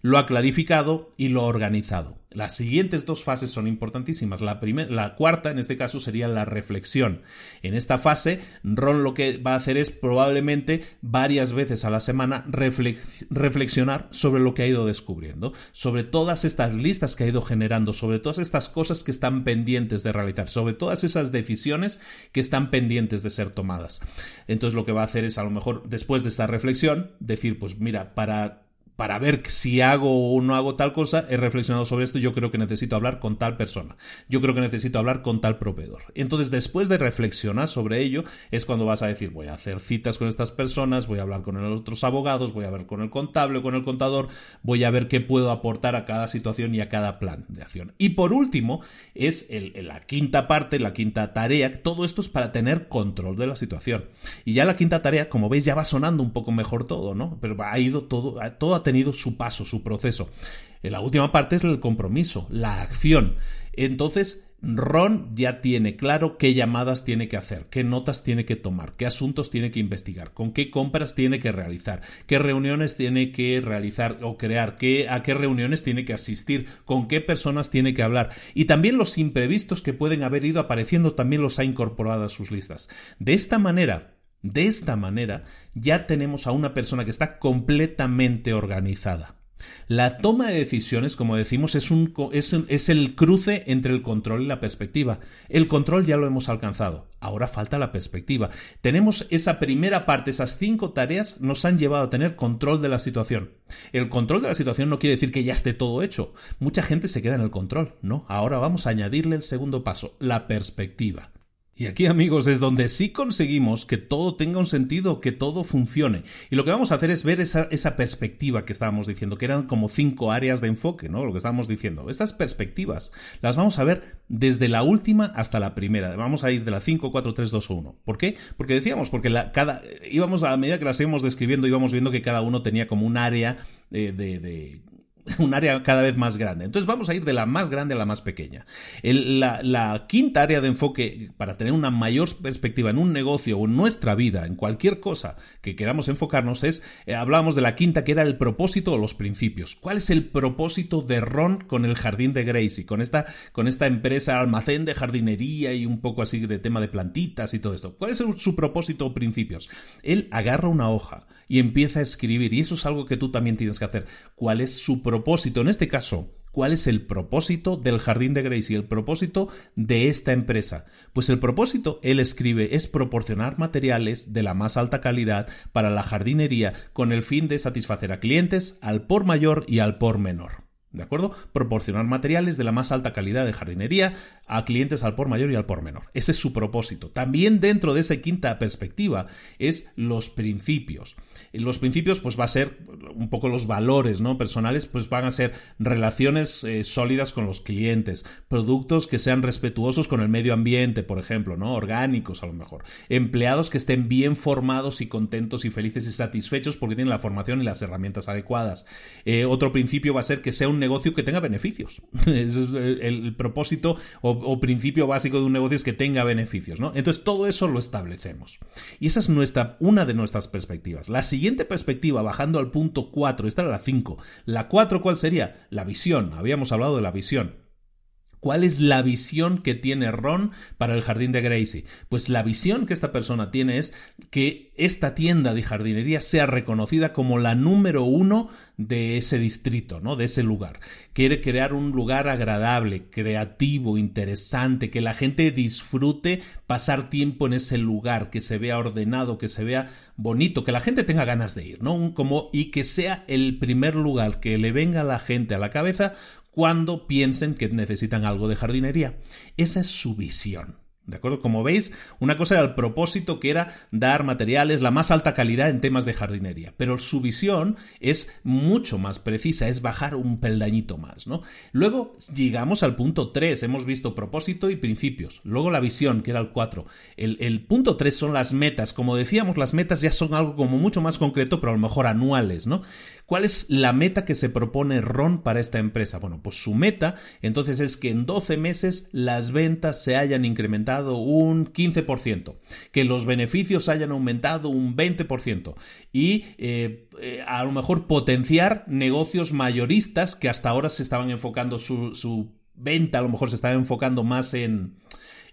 lo ha clarificado y lo ha organizado. Las siguientes dos fases son importantísimas. La, cuarta, en este caso, sería la reflexión. En esta fase, Ron lo que va a hacer es probablemente varias veces a la semana reflexionar sobre lo que ha ido descubriendo, sobre todas estas listas que ha ido generando, sobre todas estas cosas que están pendientes de realizar, sobre todas esas decisiones que están pendientes de ser tomadas. Entonces lo que va a hacer es a lo mejor después de esta reflexión decir, pues mira, para para ver si hago o no hago tal cosa, he reflexionado sobre esto, yo creo que necesito hablar con tal persona, yo creo que necesito hablar con tal proveedor. Entonces, después de reflexionar sobre ello, es cuando vas a decir, voy a hacer citas con estas personas, voy a hablar con los otros abogados, voy a ver con el contable, con el contador, voy a ver qué puedo aportar a cada situación y a cada plan de acción. Y por último, es la quinta parte, la quinta tarea, todo esto es para tener control de la situación. Y ya la quinta tarea, como veis, ya va sonando un poco mejor todo, ¿no? Pero ha ido todo, todo tenido su paso, su proceso. La última parte es el compromiso, la acción. Entonces, Ron ya tiene claro qué llamadas tiene que hacer, qué notas tiene que tomar, qué asuntos tiene que investigar, con qué compras tiene que realizar, qué reuniones tiene que realizar o crear, qué, a qué reuniones tiene que asistir, con qué personas tiene que hablar y también los imprevistos que pueden haber ido apareciendo también los ha incorporado a sus listas. De esta manera, de esta manera, ya tenemos a una persona que está completamente organizada. La toma de decisiones, como decimos, es, un, el cruce entre el control y la perspectiva. El control ya lo hemos alcanzado, ahora falta la perspectiva. Tenemos esa primera parte, esas cinco tareas nos han llevado a tener control de la situación. El control de la situación no quiere decir que ya esté todo hecho. Mucha gente se queda en el control, ¿no? Ahora vamos a añadirle el segundo paso, la perspectiva. Y aquí, amigos, es donde sí conseguimos que todo tenga un sentido, que todo funcione. Y lo que vamos a hacer es ver esa, perspectiva que estábamos diciendo, que eran como cinco áreas de enfoque, ¿no? Lo que estábamos diciendo. Estas perspectivas las vamos a ver desde la última hasta la primera. Vamos a ir de la 5, 4, 3, 2, 1. ¿Por qué? Porque decíamos, porque cada, íbamos a medida que las íbamos describiendo, íbamos viendo que cada uno tenía como un área de, de un área cada vez más grande. Entonces vamos a ir de la más grande a la más pequeña. la, quinta área de enfoque para tener una mayor perspectiva en un negocio o en nuestra vida, en cualquier cosa que queramos enfocarnos, es, eh, hablábamos de la quinta que era el propósito o los principios. ¿Cuál es el propósito de Ron con el jardín de Gracie, con esta, con esta empresa almacén de jardinería y un poco así de tema de plantitas y todo esto? ¿Cuál es su propósito o principios? Él agarra una hoja y empieza a escribir y eso es algo que tú también tienes que hacer. ¿Cuál es su propósito? En este caso, ¿Cuál es el propósito del Jardín de Gracie? El propósito de esta empresa. Pues el propósito, él escribe, es proporcionar materiales de la más alta calidad para la jardinería con el fin de satisfacer a clientes al por mayor y al por menor. ¿De acuerdo? Proporcionar materiales de la más alta calidad de jardinería a clientes al por mayor y al por menor. Ese es su propósito. También dentro de esa quinta perspectiva es los principios. Los principios, pues va a ser un poco los valores, ¿no? Personales, pues van a ser relaciones eh, sólidas con los clientes, productos que sean respetuosos con el medio ambiente, por ejemplo, ¿no? Orgánicos a lo mejor. Empleados que estén bien formados y contentos y felices y satisfechos porque tienen la formación y las herramientas adecuadas. Eh, otro principio va a ser que sea un negocio que tenga beneficios. el, propósito o, principio básico de un negocio es que tenga beneficios, ¿no? Entonces todo eso lo establecemos. Y esa es nuestra, una de nuestras perspectivas. La siguiente perspectiva, bajando al punto 4, esta era la 5. La 4, ¿cuál sería? La visión. Habíamos hablado de la visión. ¿Cuál es la visión que tiene Ron para el jardín de Gracie? Pues la visión que esta persona tiene es que esta tienda de jardinería sea reconocida como la número uno de ese distrito, ¿no? De ese lugar. Quiere crear un lugar agradable, creativo, interesante, que la gente disfrute pasar tiempo en ese lugar, que se vea ordenado, que se vea bonito, que la gente tenga ganas de ir, ¿no? como, y que sea el primer lugar que le venga a la gente a la cabeza cuando piensen que necesitan algo de jardinería. Esa es su visión. ¿De acuerdo? Como veis, una cosa era el propósito que era dar materiales, la más alta calidad en temas de jardinería, pero su visión es mucho más precisa, es bajar un peldañito más, ¿no? Luego llegamos al punto 3, hemos visto propósito y principios, luego la visión, que era el 4. El, punto 3 son las metas, como decíamos, las metas ya son algo como mucho más concreto, pero a lo mejor anuales, ¿no? ¿Cuál es la meta que se propone Ron para esta empresa? Bueno, pues su meta entonces es que en 12 meses las ventas se hayan incrementado un 15%, que los beneficios hayan aumentado un 20% y eh, eh, a lo mejor potenciar negocios mayoristas que hasta ahora se estaban enfocando su, su venta, a lo mejor se estaba enfocando más en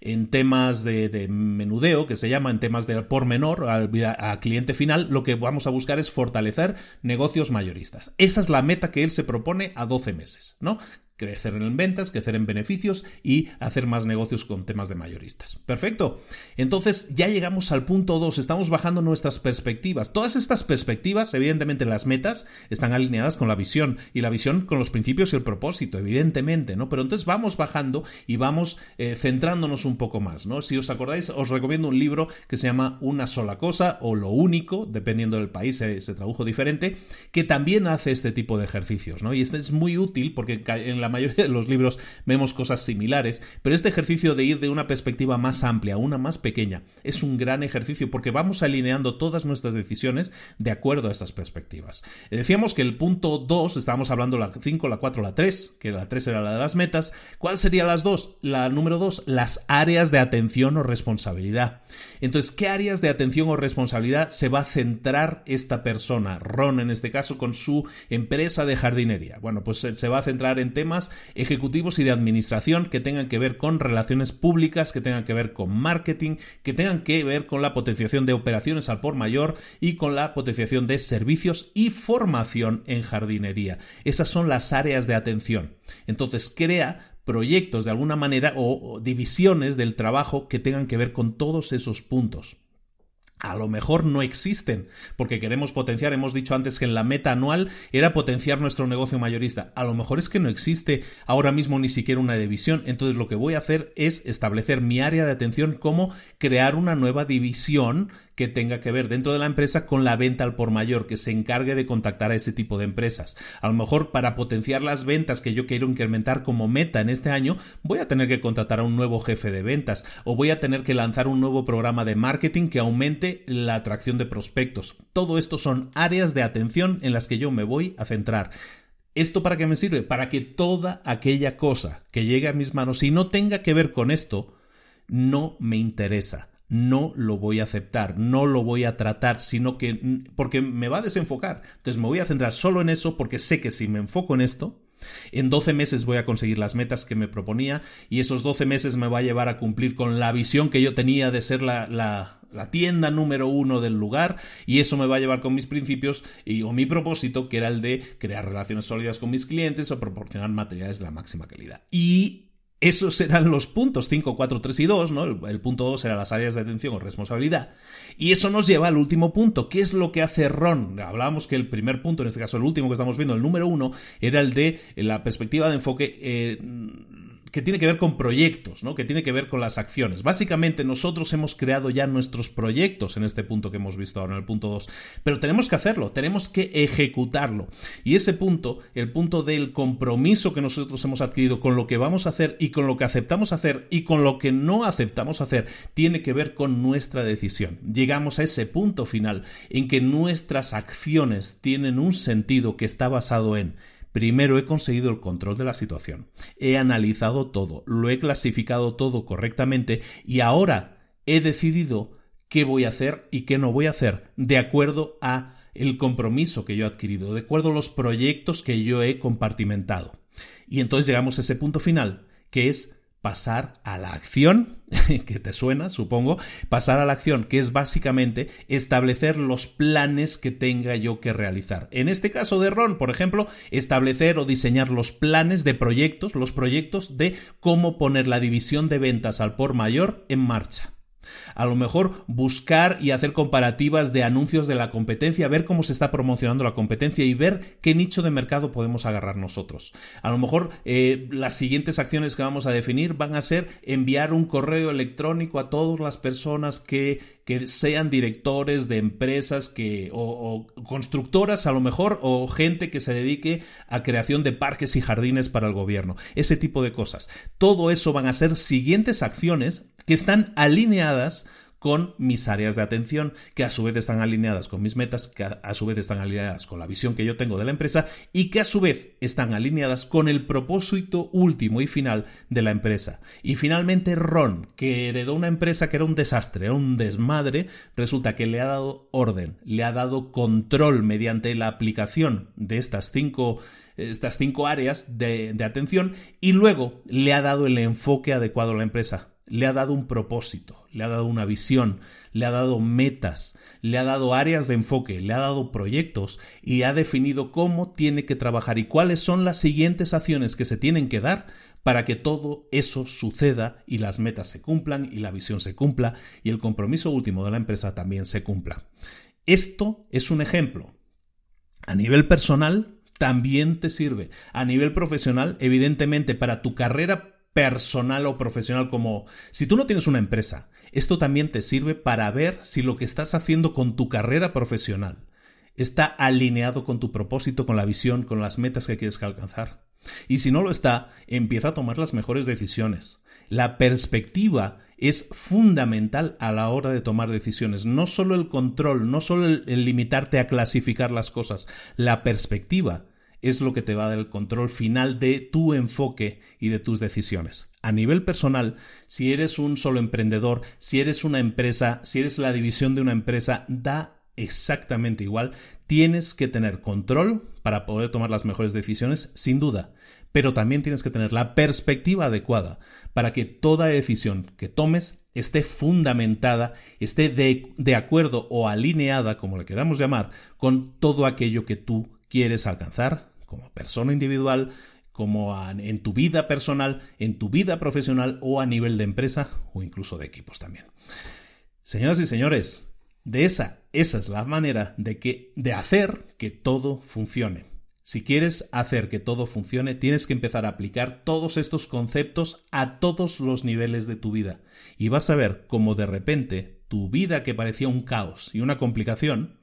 en temas de, menudeo, que se llama en temas de por menor a cliente final, lo que vamos a buscar es fortalecer negocios mayoristas. Esa es la meta que él se propone a 12 meses, ¿no? Crecer en ventas, crecer en beneficios y hacer más negocios con temas de mayoristas. Perfecto. Entonces ya llegamos al punto 2, estamos bajando nuestras perspectivas. Todas estas perspectivas, evidentemente las metas, están alineadas con la visión y la visión con los principios y el propósito, evidentemente, ¿no? Pero entonces vamos bajando y vamos eh, centrándonos un poco más, ¿no? Si os acordáis, os recomiendo un libro que se llama Una sola cosa o Lo único, dependiendo del país se, se tradujo diferente, que también hace este tipo de ejercicios, ¿no? Y este es muy útil porque en la mayoría de los libros vemos cosas similares, pero este ejercicio de ir de una perspectiva más amplia a una más pequeña es un gran ejercicio porque vamos alineando todas nuestras decisiones de acuerdo a estas perspectivas. Eh, decíamos que el punto 2, estábamos hablando la 5, la 4, la 3, que la 3 era la de las metas. ¿Cuál sería las dos? La número 2, las áreas de atención o responsabilidad. Entonces, ¿qué áreas de atención o responsabilidad se va a centrar esta persona, Ron en este caso, con su empresa de jardinería? Bueno, pues se va a centrar en temas ejecutivos y de administración que tengan que ver con relaciones públicas, que tengan que ver con marketing, que tengan que ver con la potenciación de operaciones al por mayor y con la potenciación de servicios y formación en jardinería. Esas son las áreas de atención. Entonces crea proyectos de alguna manera o, divisiones del trabajo que tengan que ver con todos esos puntos a lo mejor no existen, porque queremos potenciar, hemos dicho antes que en la meta anual era potenciar nuestro negocio mayorista. A lo mejor es que no existe ahora mismo ni siquiera una división, entonces lo que voy a hacer es establecer mi área de atención como crear una nueva división que tenga que ver dentro de la empresa con la venta al por mayor, que se encargue de contactar a ese tipo de empresas. A lo mejor para potenciar las ventas que yo quiero incrementar como meta en este año, voy a tener que contratar a un nuevo jefe de ventas o voy a tener que lanzar un nuevo programa de marketing que aumente la atracción de prospectos. Todo esto son áreas de atención en las que yo me voy a centrar. ¿Esto para qué me sirve? Para que toda aquella cosa que llegue a mis manos y no tenga que ver con esto, no me interesa no lo voy a aceptar, no lo voy a tratar, sino que porque me va a desenfocar. Entonces me voy a centrar solo en eso porque sé que si me enfoco en esto, en 12 meses voy a conseguir las metas que me proponía y esos 12 meses me va a llevar a cumplir con la visión que yo tenía de ser la, la, la tienda número uno del lugar y eso me va a llevar con mis principios y o mi propósito que era el de crear relaciones sólidas con mis clientes o proporcionar materiales de la máxima calidad. Y esos serán los puntos 5, 4, 3 y 2, ¿no? El, punto 2 será las áreas de atención o responsabilidad. Y eso nos lleva al último punto. ¿Qué es lo que hace Ron? Hablábamos que el primer punto, en este caso el último que estamos viendo, el número 1, era el de la perspectiva de enfoque eh, que tiene que ver con proyectos, ¿no? que tiene que ver con las acciones. Básicamente nosotros hemos creado ya nuestros proyectos en este punto que hemos visto ahora, en el punto 2, pero tenemos que hacerlo, tenemos que ejecutarlo. Y ese punto, el punto del compromiso que nosotros hemos adquirido con lo que vamos a hacer y con lo que aceptamos hacer y con lo que no aceptamos hacer, tiene que ver con nuestra decisión. Llegamos a ese punto final en que nuestras acciones tienen un sentido que está basado en Primero he conseguido el control de la situación, he analizado todo, lo he clasificado todo correctamente y ahora he decidido qué voy a hacer y qué no voy a hacer de acuerdo a el compromiso que yo he adquirido, de acuerdo a los proyectos que yo he compartimentado. Y entonces llegamos a ese punto final, que es pasar a la acción, que te suena, supongo, pasar a la acción, que es básicamente establecer los planes que tenga yo que realizar. En este caso de Ron, por ejemplo, establecer o diseñar los planes de proyectos, los proyectos de cómo poner la división de ventas al por mayor en marcha. A lo mejor buscar y hacer comparativas de anuncios de la competencia, ver cómo se está promocionando la competencia y ver qué nicho de mercado podemos agarrar nosotros. A lo mejor eh, las siguientes acciones que vamos a definir van a ser enviar un correo electrónico a todas las personas que que sean directores de empresas que, o, constructoras a lo mejor, o gente que se dedique a creación de parques y jardines para el gobierno. Ese tipo de cosas. Todo eso van a ser siguientes acciones que están alineadas con mis áreas de atención, que a su vez están alineadas con mis metas, que a, su vez están alineadas con la visión que yo tengo de la empresa y que a su vez están alineadas con el propósito último y final de la empresa. Y finalmente Ron, que heredó una empresa que era un desastre, era un desmadre, resulta que le ha dado orden, le ha dado control mediante la aplicación de estas cinco estas cinco áreas de, de atención y luego le ha dado el enfoque adecuado a la empresa le ha dado un propósito, le ha dado una visión, le ha dado metas, le ha dado áreas de enfoque, le ha dado proyectos y ha definido cómo tiene que trabajar y cuáles son las siguientes acciones que se tienen que dar para que todo eso suceda y las metas se cumplan y la visión se cumpla y el compromiso último de la empresa también se cumpla. Esto es un ejemplo. A nivel personal, también te sirve. A nivel profesional, evidentemente, para tu carrera personal o profesional como si tú no tienes una empresa, esto también te sirve para ver si lo que estás haciendo con tu carrera profesional está alineado con tu propósito, con la visión, con las metas que quieres alcanzar. Y si no lo está, empieza a tomar las mejores decisiones. La perspectiva es fundamental a la hora de tomar decisiones. No solo el control, no solo el, limitarte a clasificar las cosas. La perspectiva es lo que te va a dar el control final de tu enfoque y de tus decisiones. A nivel personal, si eres un solo emprendedor, si eres una empresa, si eres la división de una empresa, da exactamente igual. Tienes que tener control para poder tomar las mejores decisiones, sin duda, pero también tienes que tener la perspectiva adecuada para que toda decisión que tomes esté fundamentada, esté de, de, acuerdo o alineada, como le queramos llamar, con todo aquello que tú quieres alcanzar, como persona individual, como en tu vida personal, en tu vida profesional o a nivel de empresa o incluso de equipos también. Señoras y señores, de esa, esa es la manera de que de hacer que todo funcione. Si quieres hacer que todo funcione, tienes que empezar a aplicar todos estos conceptos a todos los niveles de tu vida. Y vas a ver cómo de repente tu vida que parecía un caos y una complicación,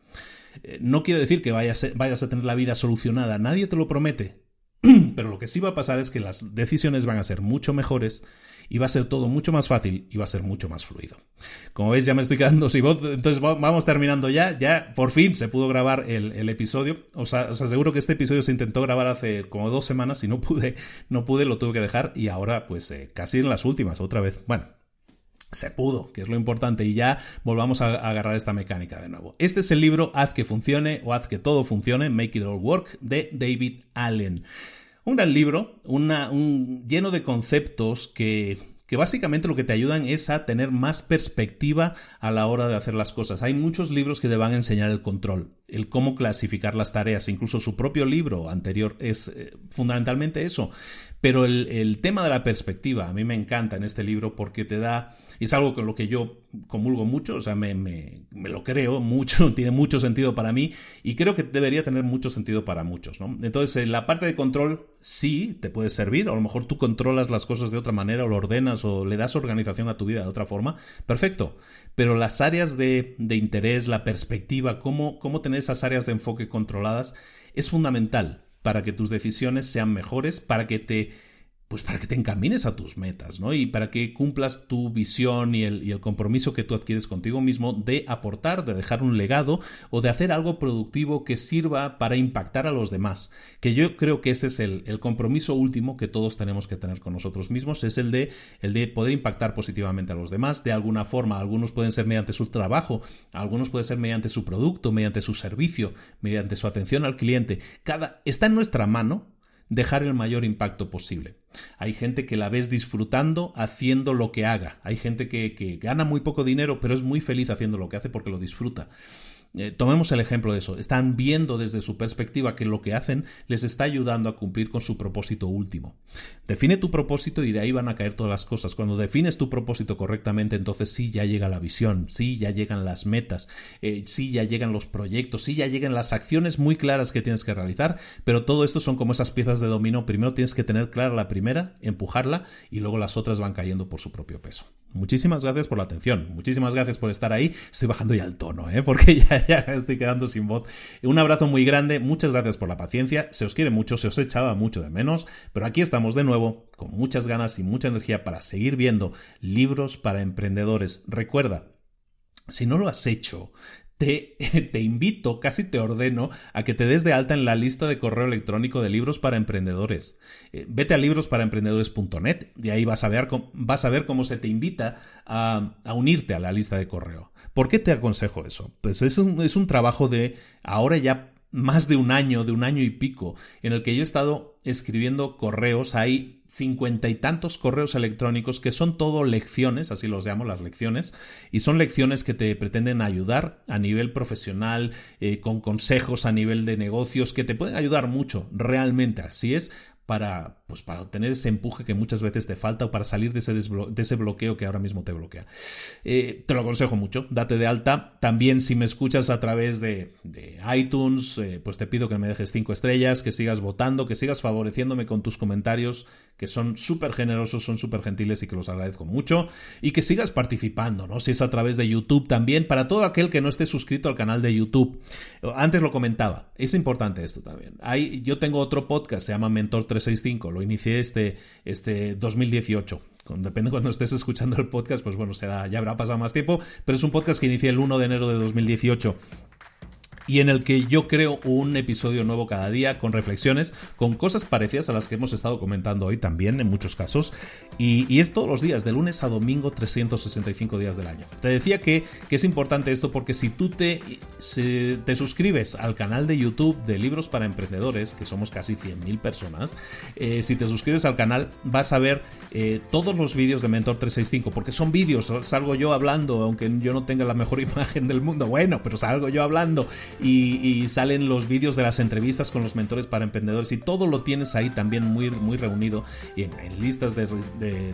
no quiere decir que vayas, vayas a tener la vida solucionada, nadie te lo promete. Pero lo que sí va a pasar es que las decisiones van a ser mucho mejores y va a ser todo mucho más fácil y va a ser mucho más fluido. Como veis, ya me estoy quedando sin voz, entonces vamos terminando ya. Ya por fin se pudo grabar el, episodio. Os, os, aseguro que este episodio se intentó grabar hace como dos semanas y no pude, no pude, lo tuve que dejar y ahora pues eh, casi en las últimas, otra vez. Bueno, se pudo, que es lo importante, y ya volvamos a agarrar esta mecánica de nuevo. Este es el libro Haz que funcione o Haz que todo funcione, Make It All Work, de David Allen. Un gran libro, un, lleno de conceptos que, que básicamente lo que te ayudan es a tener más perspectiva a la hora de hacer las cosas. Hay muchos libros que te van a enseñar el control, el cómo clasificar las tareas, incluso su propio libro anterior es eh, fundamentalmente eso. Pero el, tema de la perspectiva a mí me encanta en este libro porque te da, y es algo con lo que yo comulgo mucho, o sea, me, me, lo creo mucho, tiene mucho sentido para mí y creo que debería tener mucho sentido para muchos, ¿no? Entonces, en la parte de control sí te puede servir, a lo mejor tú controlas las cosas de otra manera o lo ordenas o le das organización a tu vida de otra forma, perfecto, pero las áreas de, de interés, la perspectiva, cómo, cómo tener esas áreas de enfoque controladas es fundamental para que tus decisiones sean mejores, para que te pues para que te encamines a tus metas, ¿no? Y para que cumplas tu visión y el, compromiso que tú adquieres contigo mismo de aportar, de dejar un legado o de hacer algo productivo que sirva para impactar a los demás. Que yo creo que ese es el, el compromiso último que todos tenemos que tener con nosotros mismos, es el de, el de poder impactar positivamente a los demás de alguna forma. Algunos pueden ser mediante su trabajo, algunos pueden ser mediante su producto, mediante su servicio, mediante su atención al cliente. Cada, está en nuestra mano dejar el mayor impacto posible. Hay gente que la ves disfrutando haciendo lo que haga. Hay gente que, que, gana muy poco dinero, pero es muy feliz haciendo lo que hace porque lo disfruta. Eh, tomemos el ejemplo de eso. Están viendo desde su perspectiva que lo que hacen les está ayudando a cumplir con su propósito último. Define tu propósito y de ahí van a caer todas las cosas. Cuando defines tu propósito correctamente, entonces sí ya llega la visión, sí ya llegan las metas, eh, sí ya llegan los proyectos, sí ya llegan las acciones muy claras que tienes que realizar, pero todo esto son como esas piezas de dominó. Primero tienes que tener clara la primera, empujarla y luego las otras van cayendo por su propio peso. Muchísimas gracias por la atención, muchísimas gracias por estar ahí. Estoy bajando ya el tono, ¿eh? porque ya, ya estoy quedando sin voz. Un abrazo muy grande, muchas gracias por la paciencia. Se os quiere mucho, se os echaba mucho de menos, pero aquí estamos de nuevo con muchas ganas y mucha energía para seguir viendo libros para emprendedores. Recuerda, si no lo has hecho, te, invito, casi te ordeno, a que te des de alta en la lista de correo electrónico de libros para emprendedores. Eh, vete a librosparaemprendedores.net y ahí vas a, ver, vas a ver cómo se te invita a, a, unirte a la lista de correo. ¿Por qué te aconsejo eso? Pues es un, es un trabajo de ahora ya más de un año, de un año y pico, en el que yo he estado escribiendo correos. Hay cincuenta y tantos correos electrónicos que son todo lecciones, así los llamo las lecciones, y son lecciones que te pretenden ayudar a nivel profesional, eh, con consejos a nivel de negocios, que te pueden ayudar mucho, realmente así es, para, pues para obtener ese empuje que muchas veces te falta o para salir de ese, de ese bloqueo que ahora mismo te bloquea. Eh, te lo aconsejo mucho, date de alta. También si me escuchas a través de, de iTunes, eh, pues te pido que me dejes cinco estrellas, que sigas votando, que sigas favoreciéndome con tus comentarios, que son súper generosos, son súper gentiles y que los agradezco mucho. Y que sigas participando, ¿no? Si es a través de YouTube también, para todo aquel que no esté suscrito al canal de YouTube. Antes lo comentaba, es importante esto también. Hay, yo tengo otro podcast, se llama Mentor 3 365. Lo inicié este, este 2018. Depende cuando estés escuchando el podcast, pues bueno, será, ya habrá pasado más tiempo, pero es un podcast que inicié el 1 de enero de 2018 y en el que yo creo un episodio nuevo cada día con reflexiones, con cosas parecidas a las que hemos estado comentando hoy también en muchos casos. Y, es todos los días, de lunes a domingo, 365 días del año. Te decía que, que es importante esto porque si tú te, te suscribes al canal de YouTube de Libros para Emprendedores, que somos casi 100.000 personas, eh, si te suscribes al canal vas a ver eh, todos los vídeos de Mentor 365, porque son vídeos, salgo yo hablando, aunque yo no tenga la mejor imagen del mundo, bueno, pero salgo yo hablando y, salen los vídeos de las entrevistas con los mentores para emprendedores y todo lo tienes ahí también muy, muy reunido y en, listas de,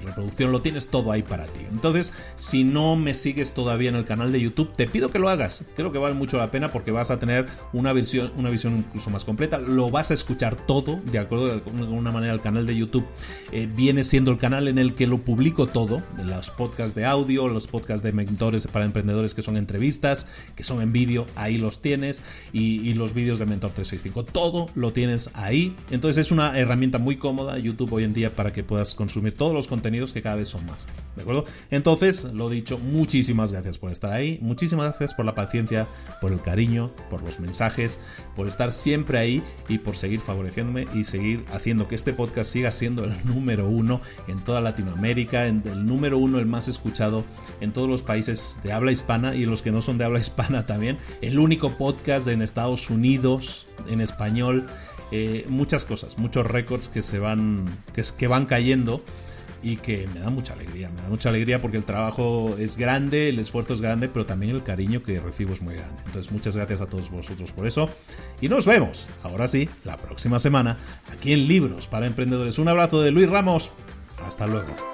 reproducción lo tienes todo ahí para ti. Entonces, si no me sigues todavía en el canal de YouTube, te pido que lo hagas. Creo que vale mucho la pena porque vas a tener una visión, una visión incluso más completa. Lo vas a escuchar todo, de acuerdo de alguna manera el canal de YouTube eh, viene siendo el canal en el que lo publico todo, los podcasts de audio, los podcasts de mentores para emprendedores que son entrevistas, que son en vídeo, ahí los tienes y, los vídeos de Mentor 365. Todo lo tienes ahí. Entonces es una herramienta muy cómoda YouTube hoy en día para que puedas consumir todos los contenidos que cada vez son más. ¿De acuerdo? Entonces, lo dicho, muchísimas gracias por estar ahí. Muchísimas gracias por la paciencia, por el cariño, por los mensajes, por estar siempre ahí y por seguir favoreciéndome y seguir haciendo que este podcast siga siendo el número uno en toda Latinoamérica, el número uno, el más escuchado en todos los países de habla hispana y los que no son de habla hispana también. El único podcast en Estados Unidos en español. Eh, muchas cosas, muchos récords que se van, que, que van cayendo y que me da mucha alegría, me da mucha alegría porque el trabajo es grande, el esfuerzo es grande, pero también el cariño que recibo es muy grande. Entonces muchas gracias a todos vosotros por eso y nos vemos, ahora sí, la próxima semana aquí en Libros para Emprendedores. Un abrazo de Luis Ramos, hasta luego.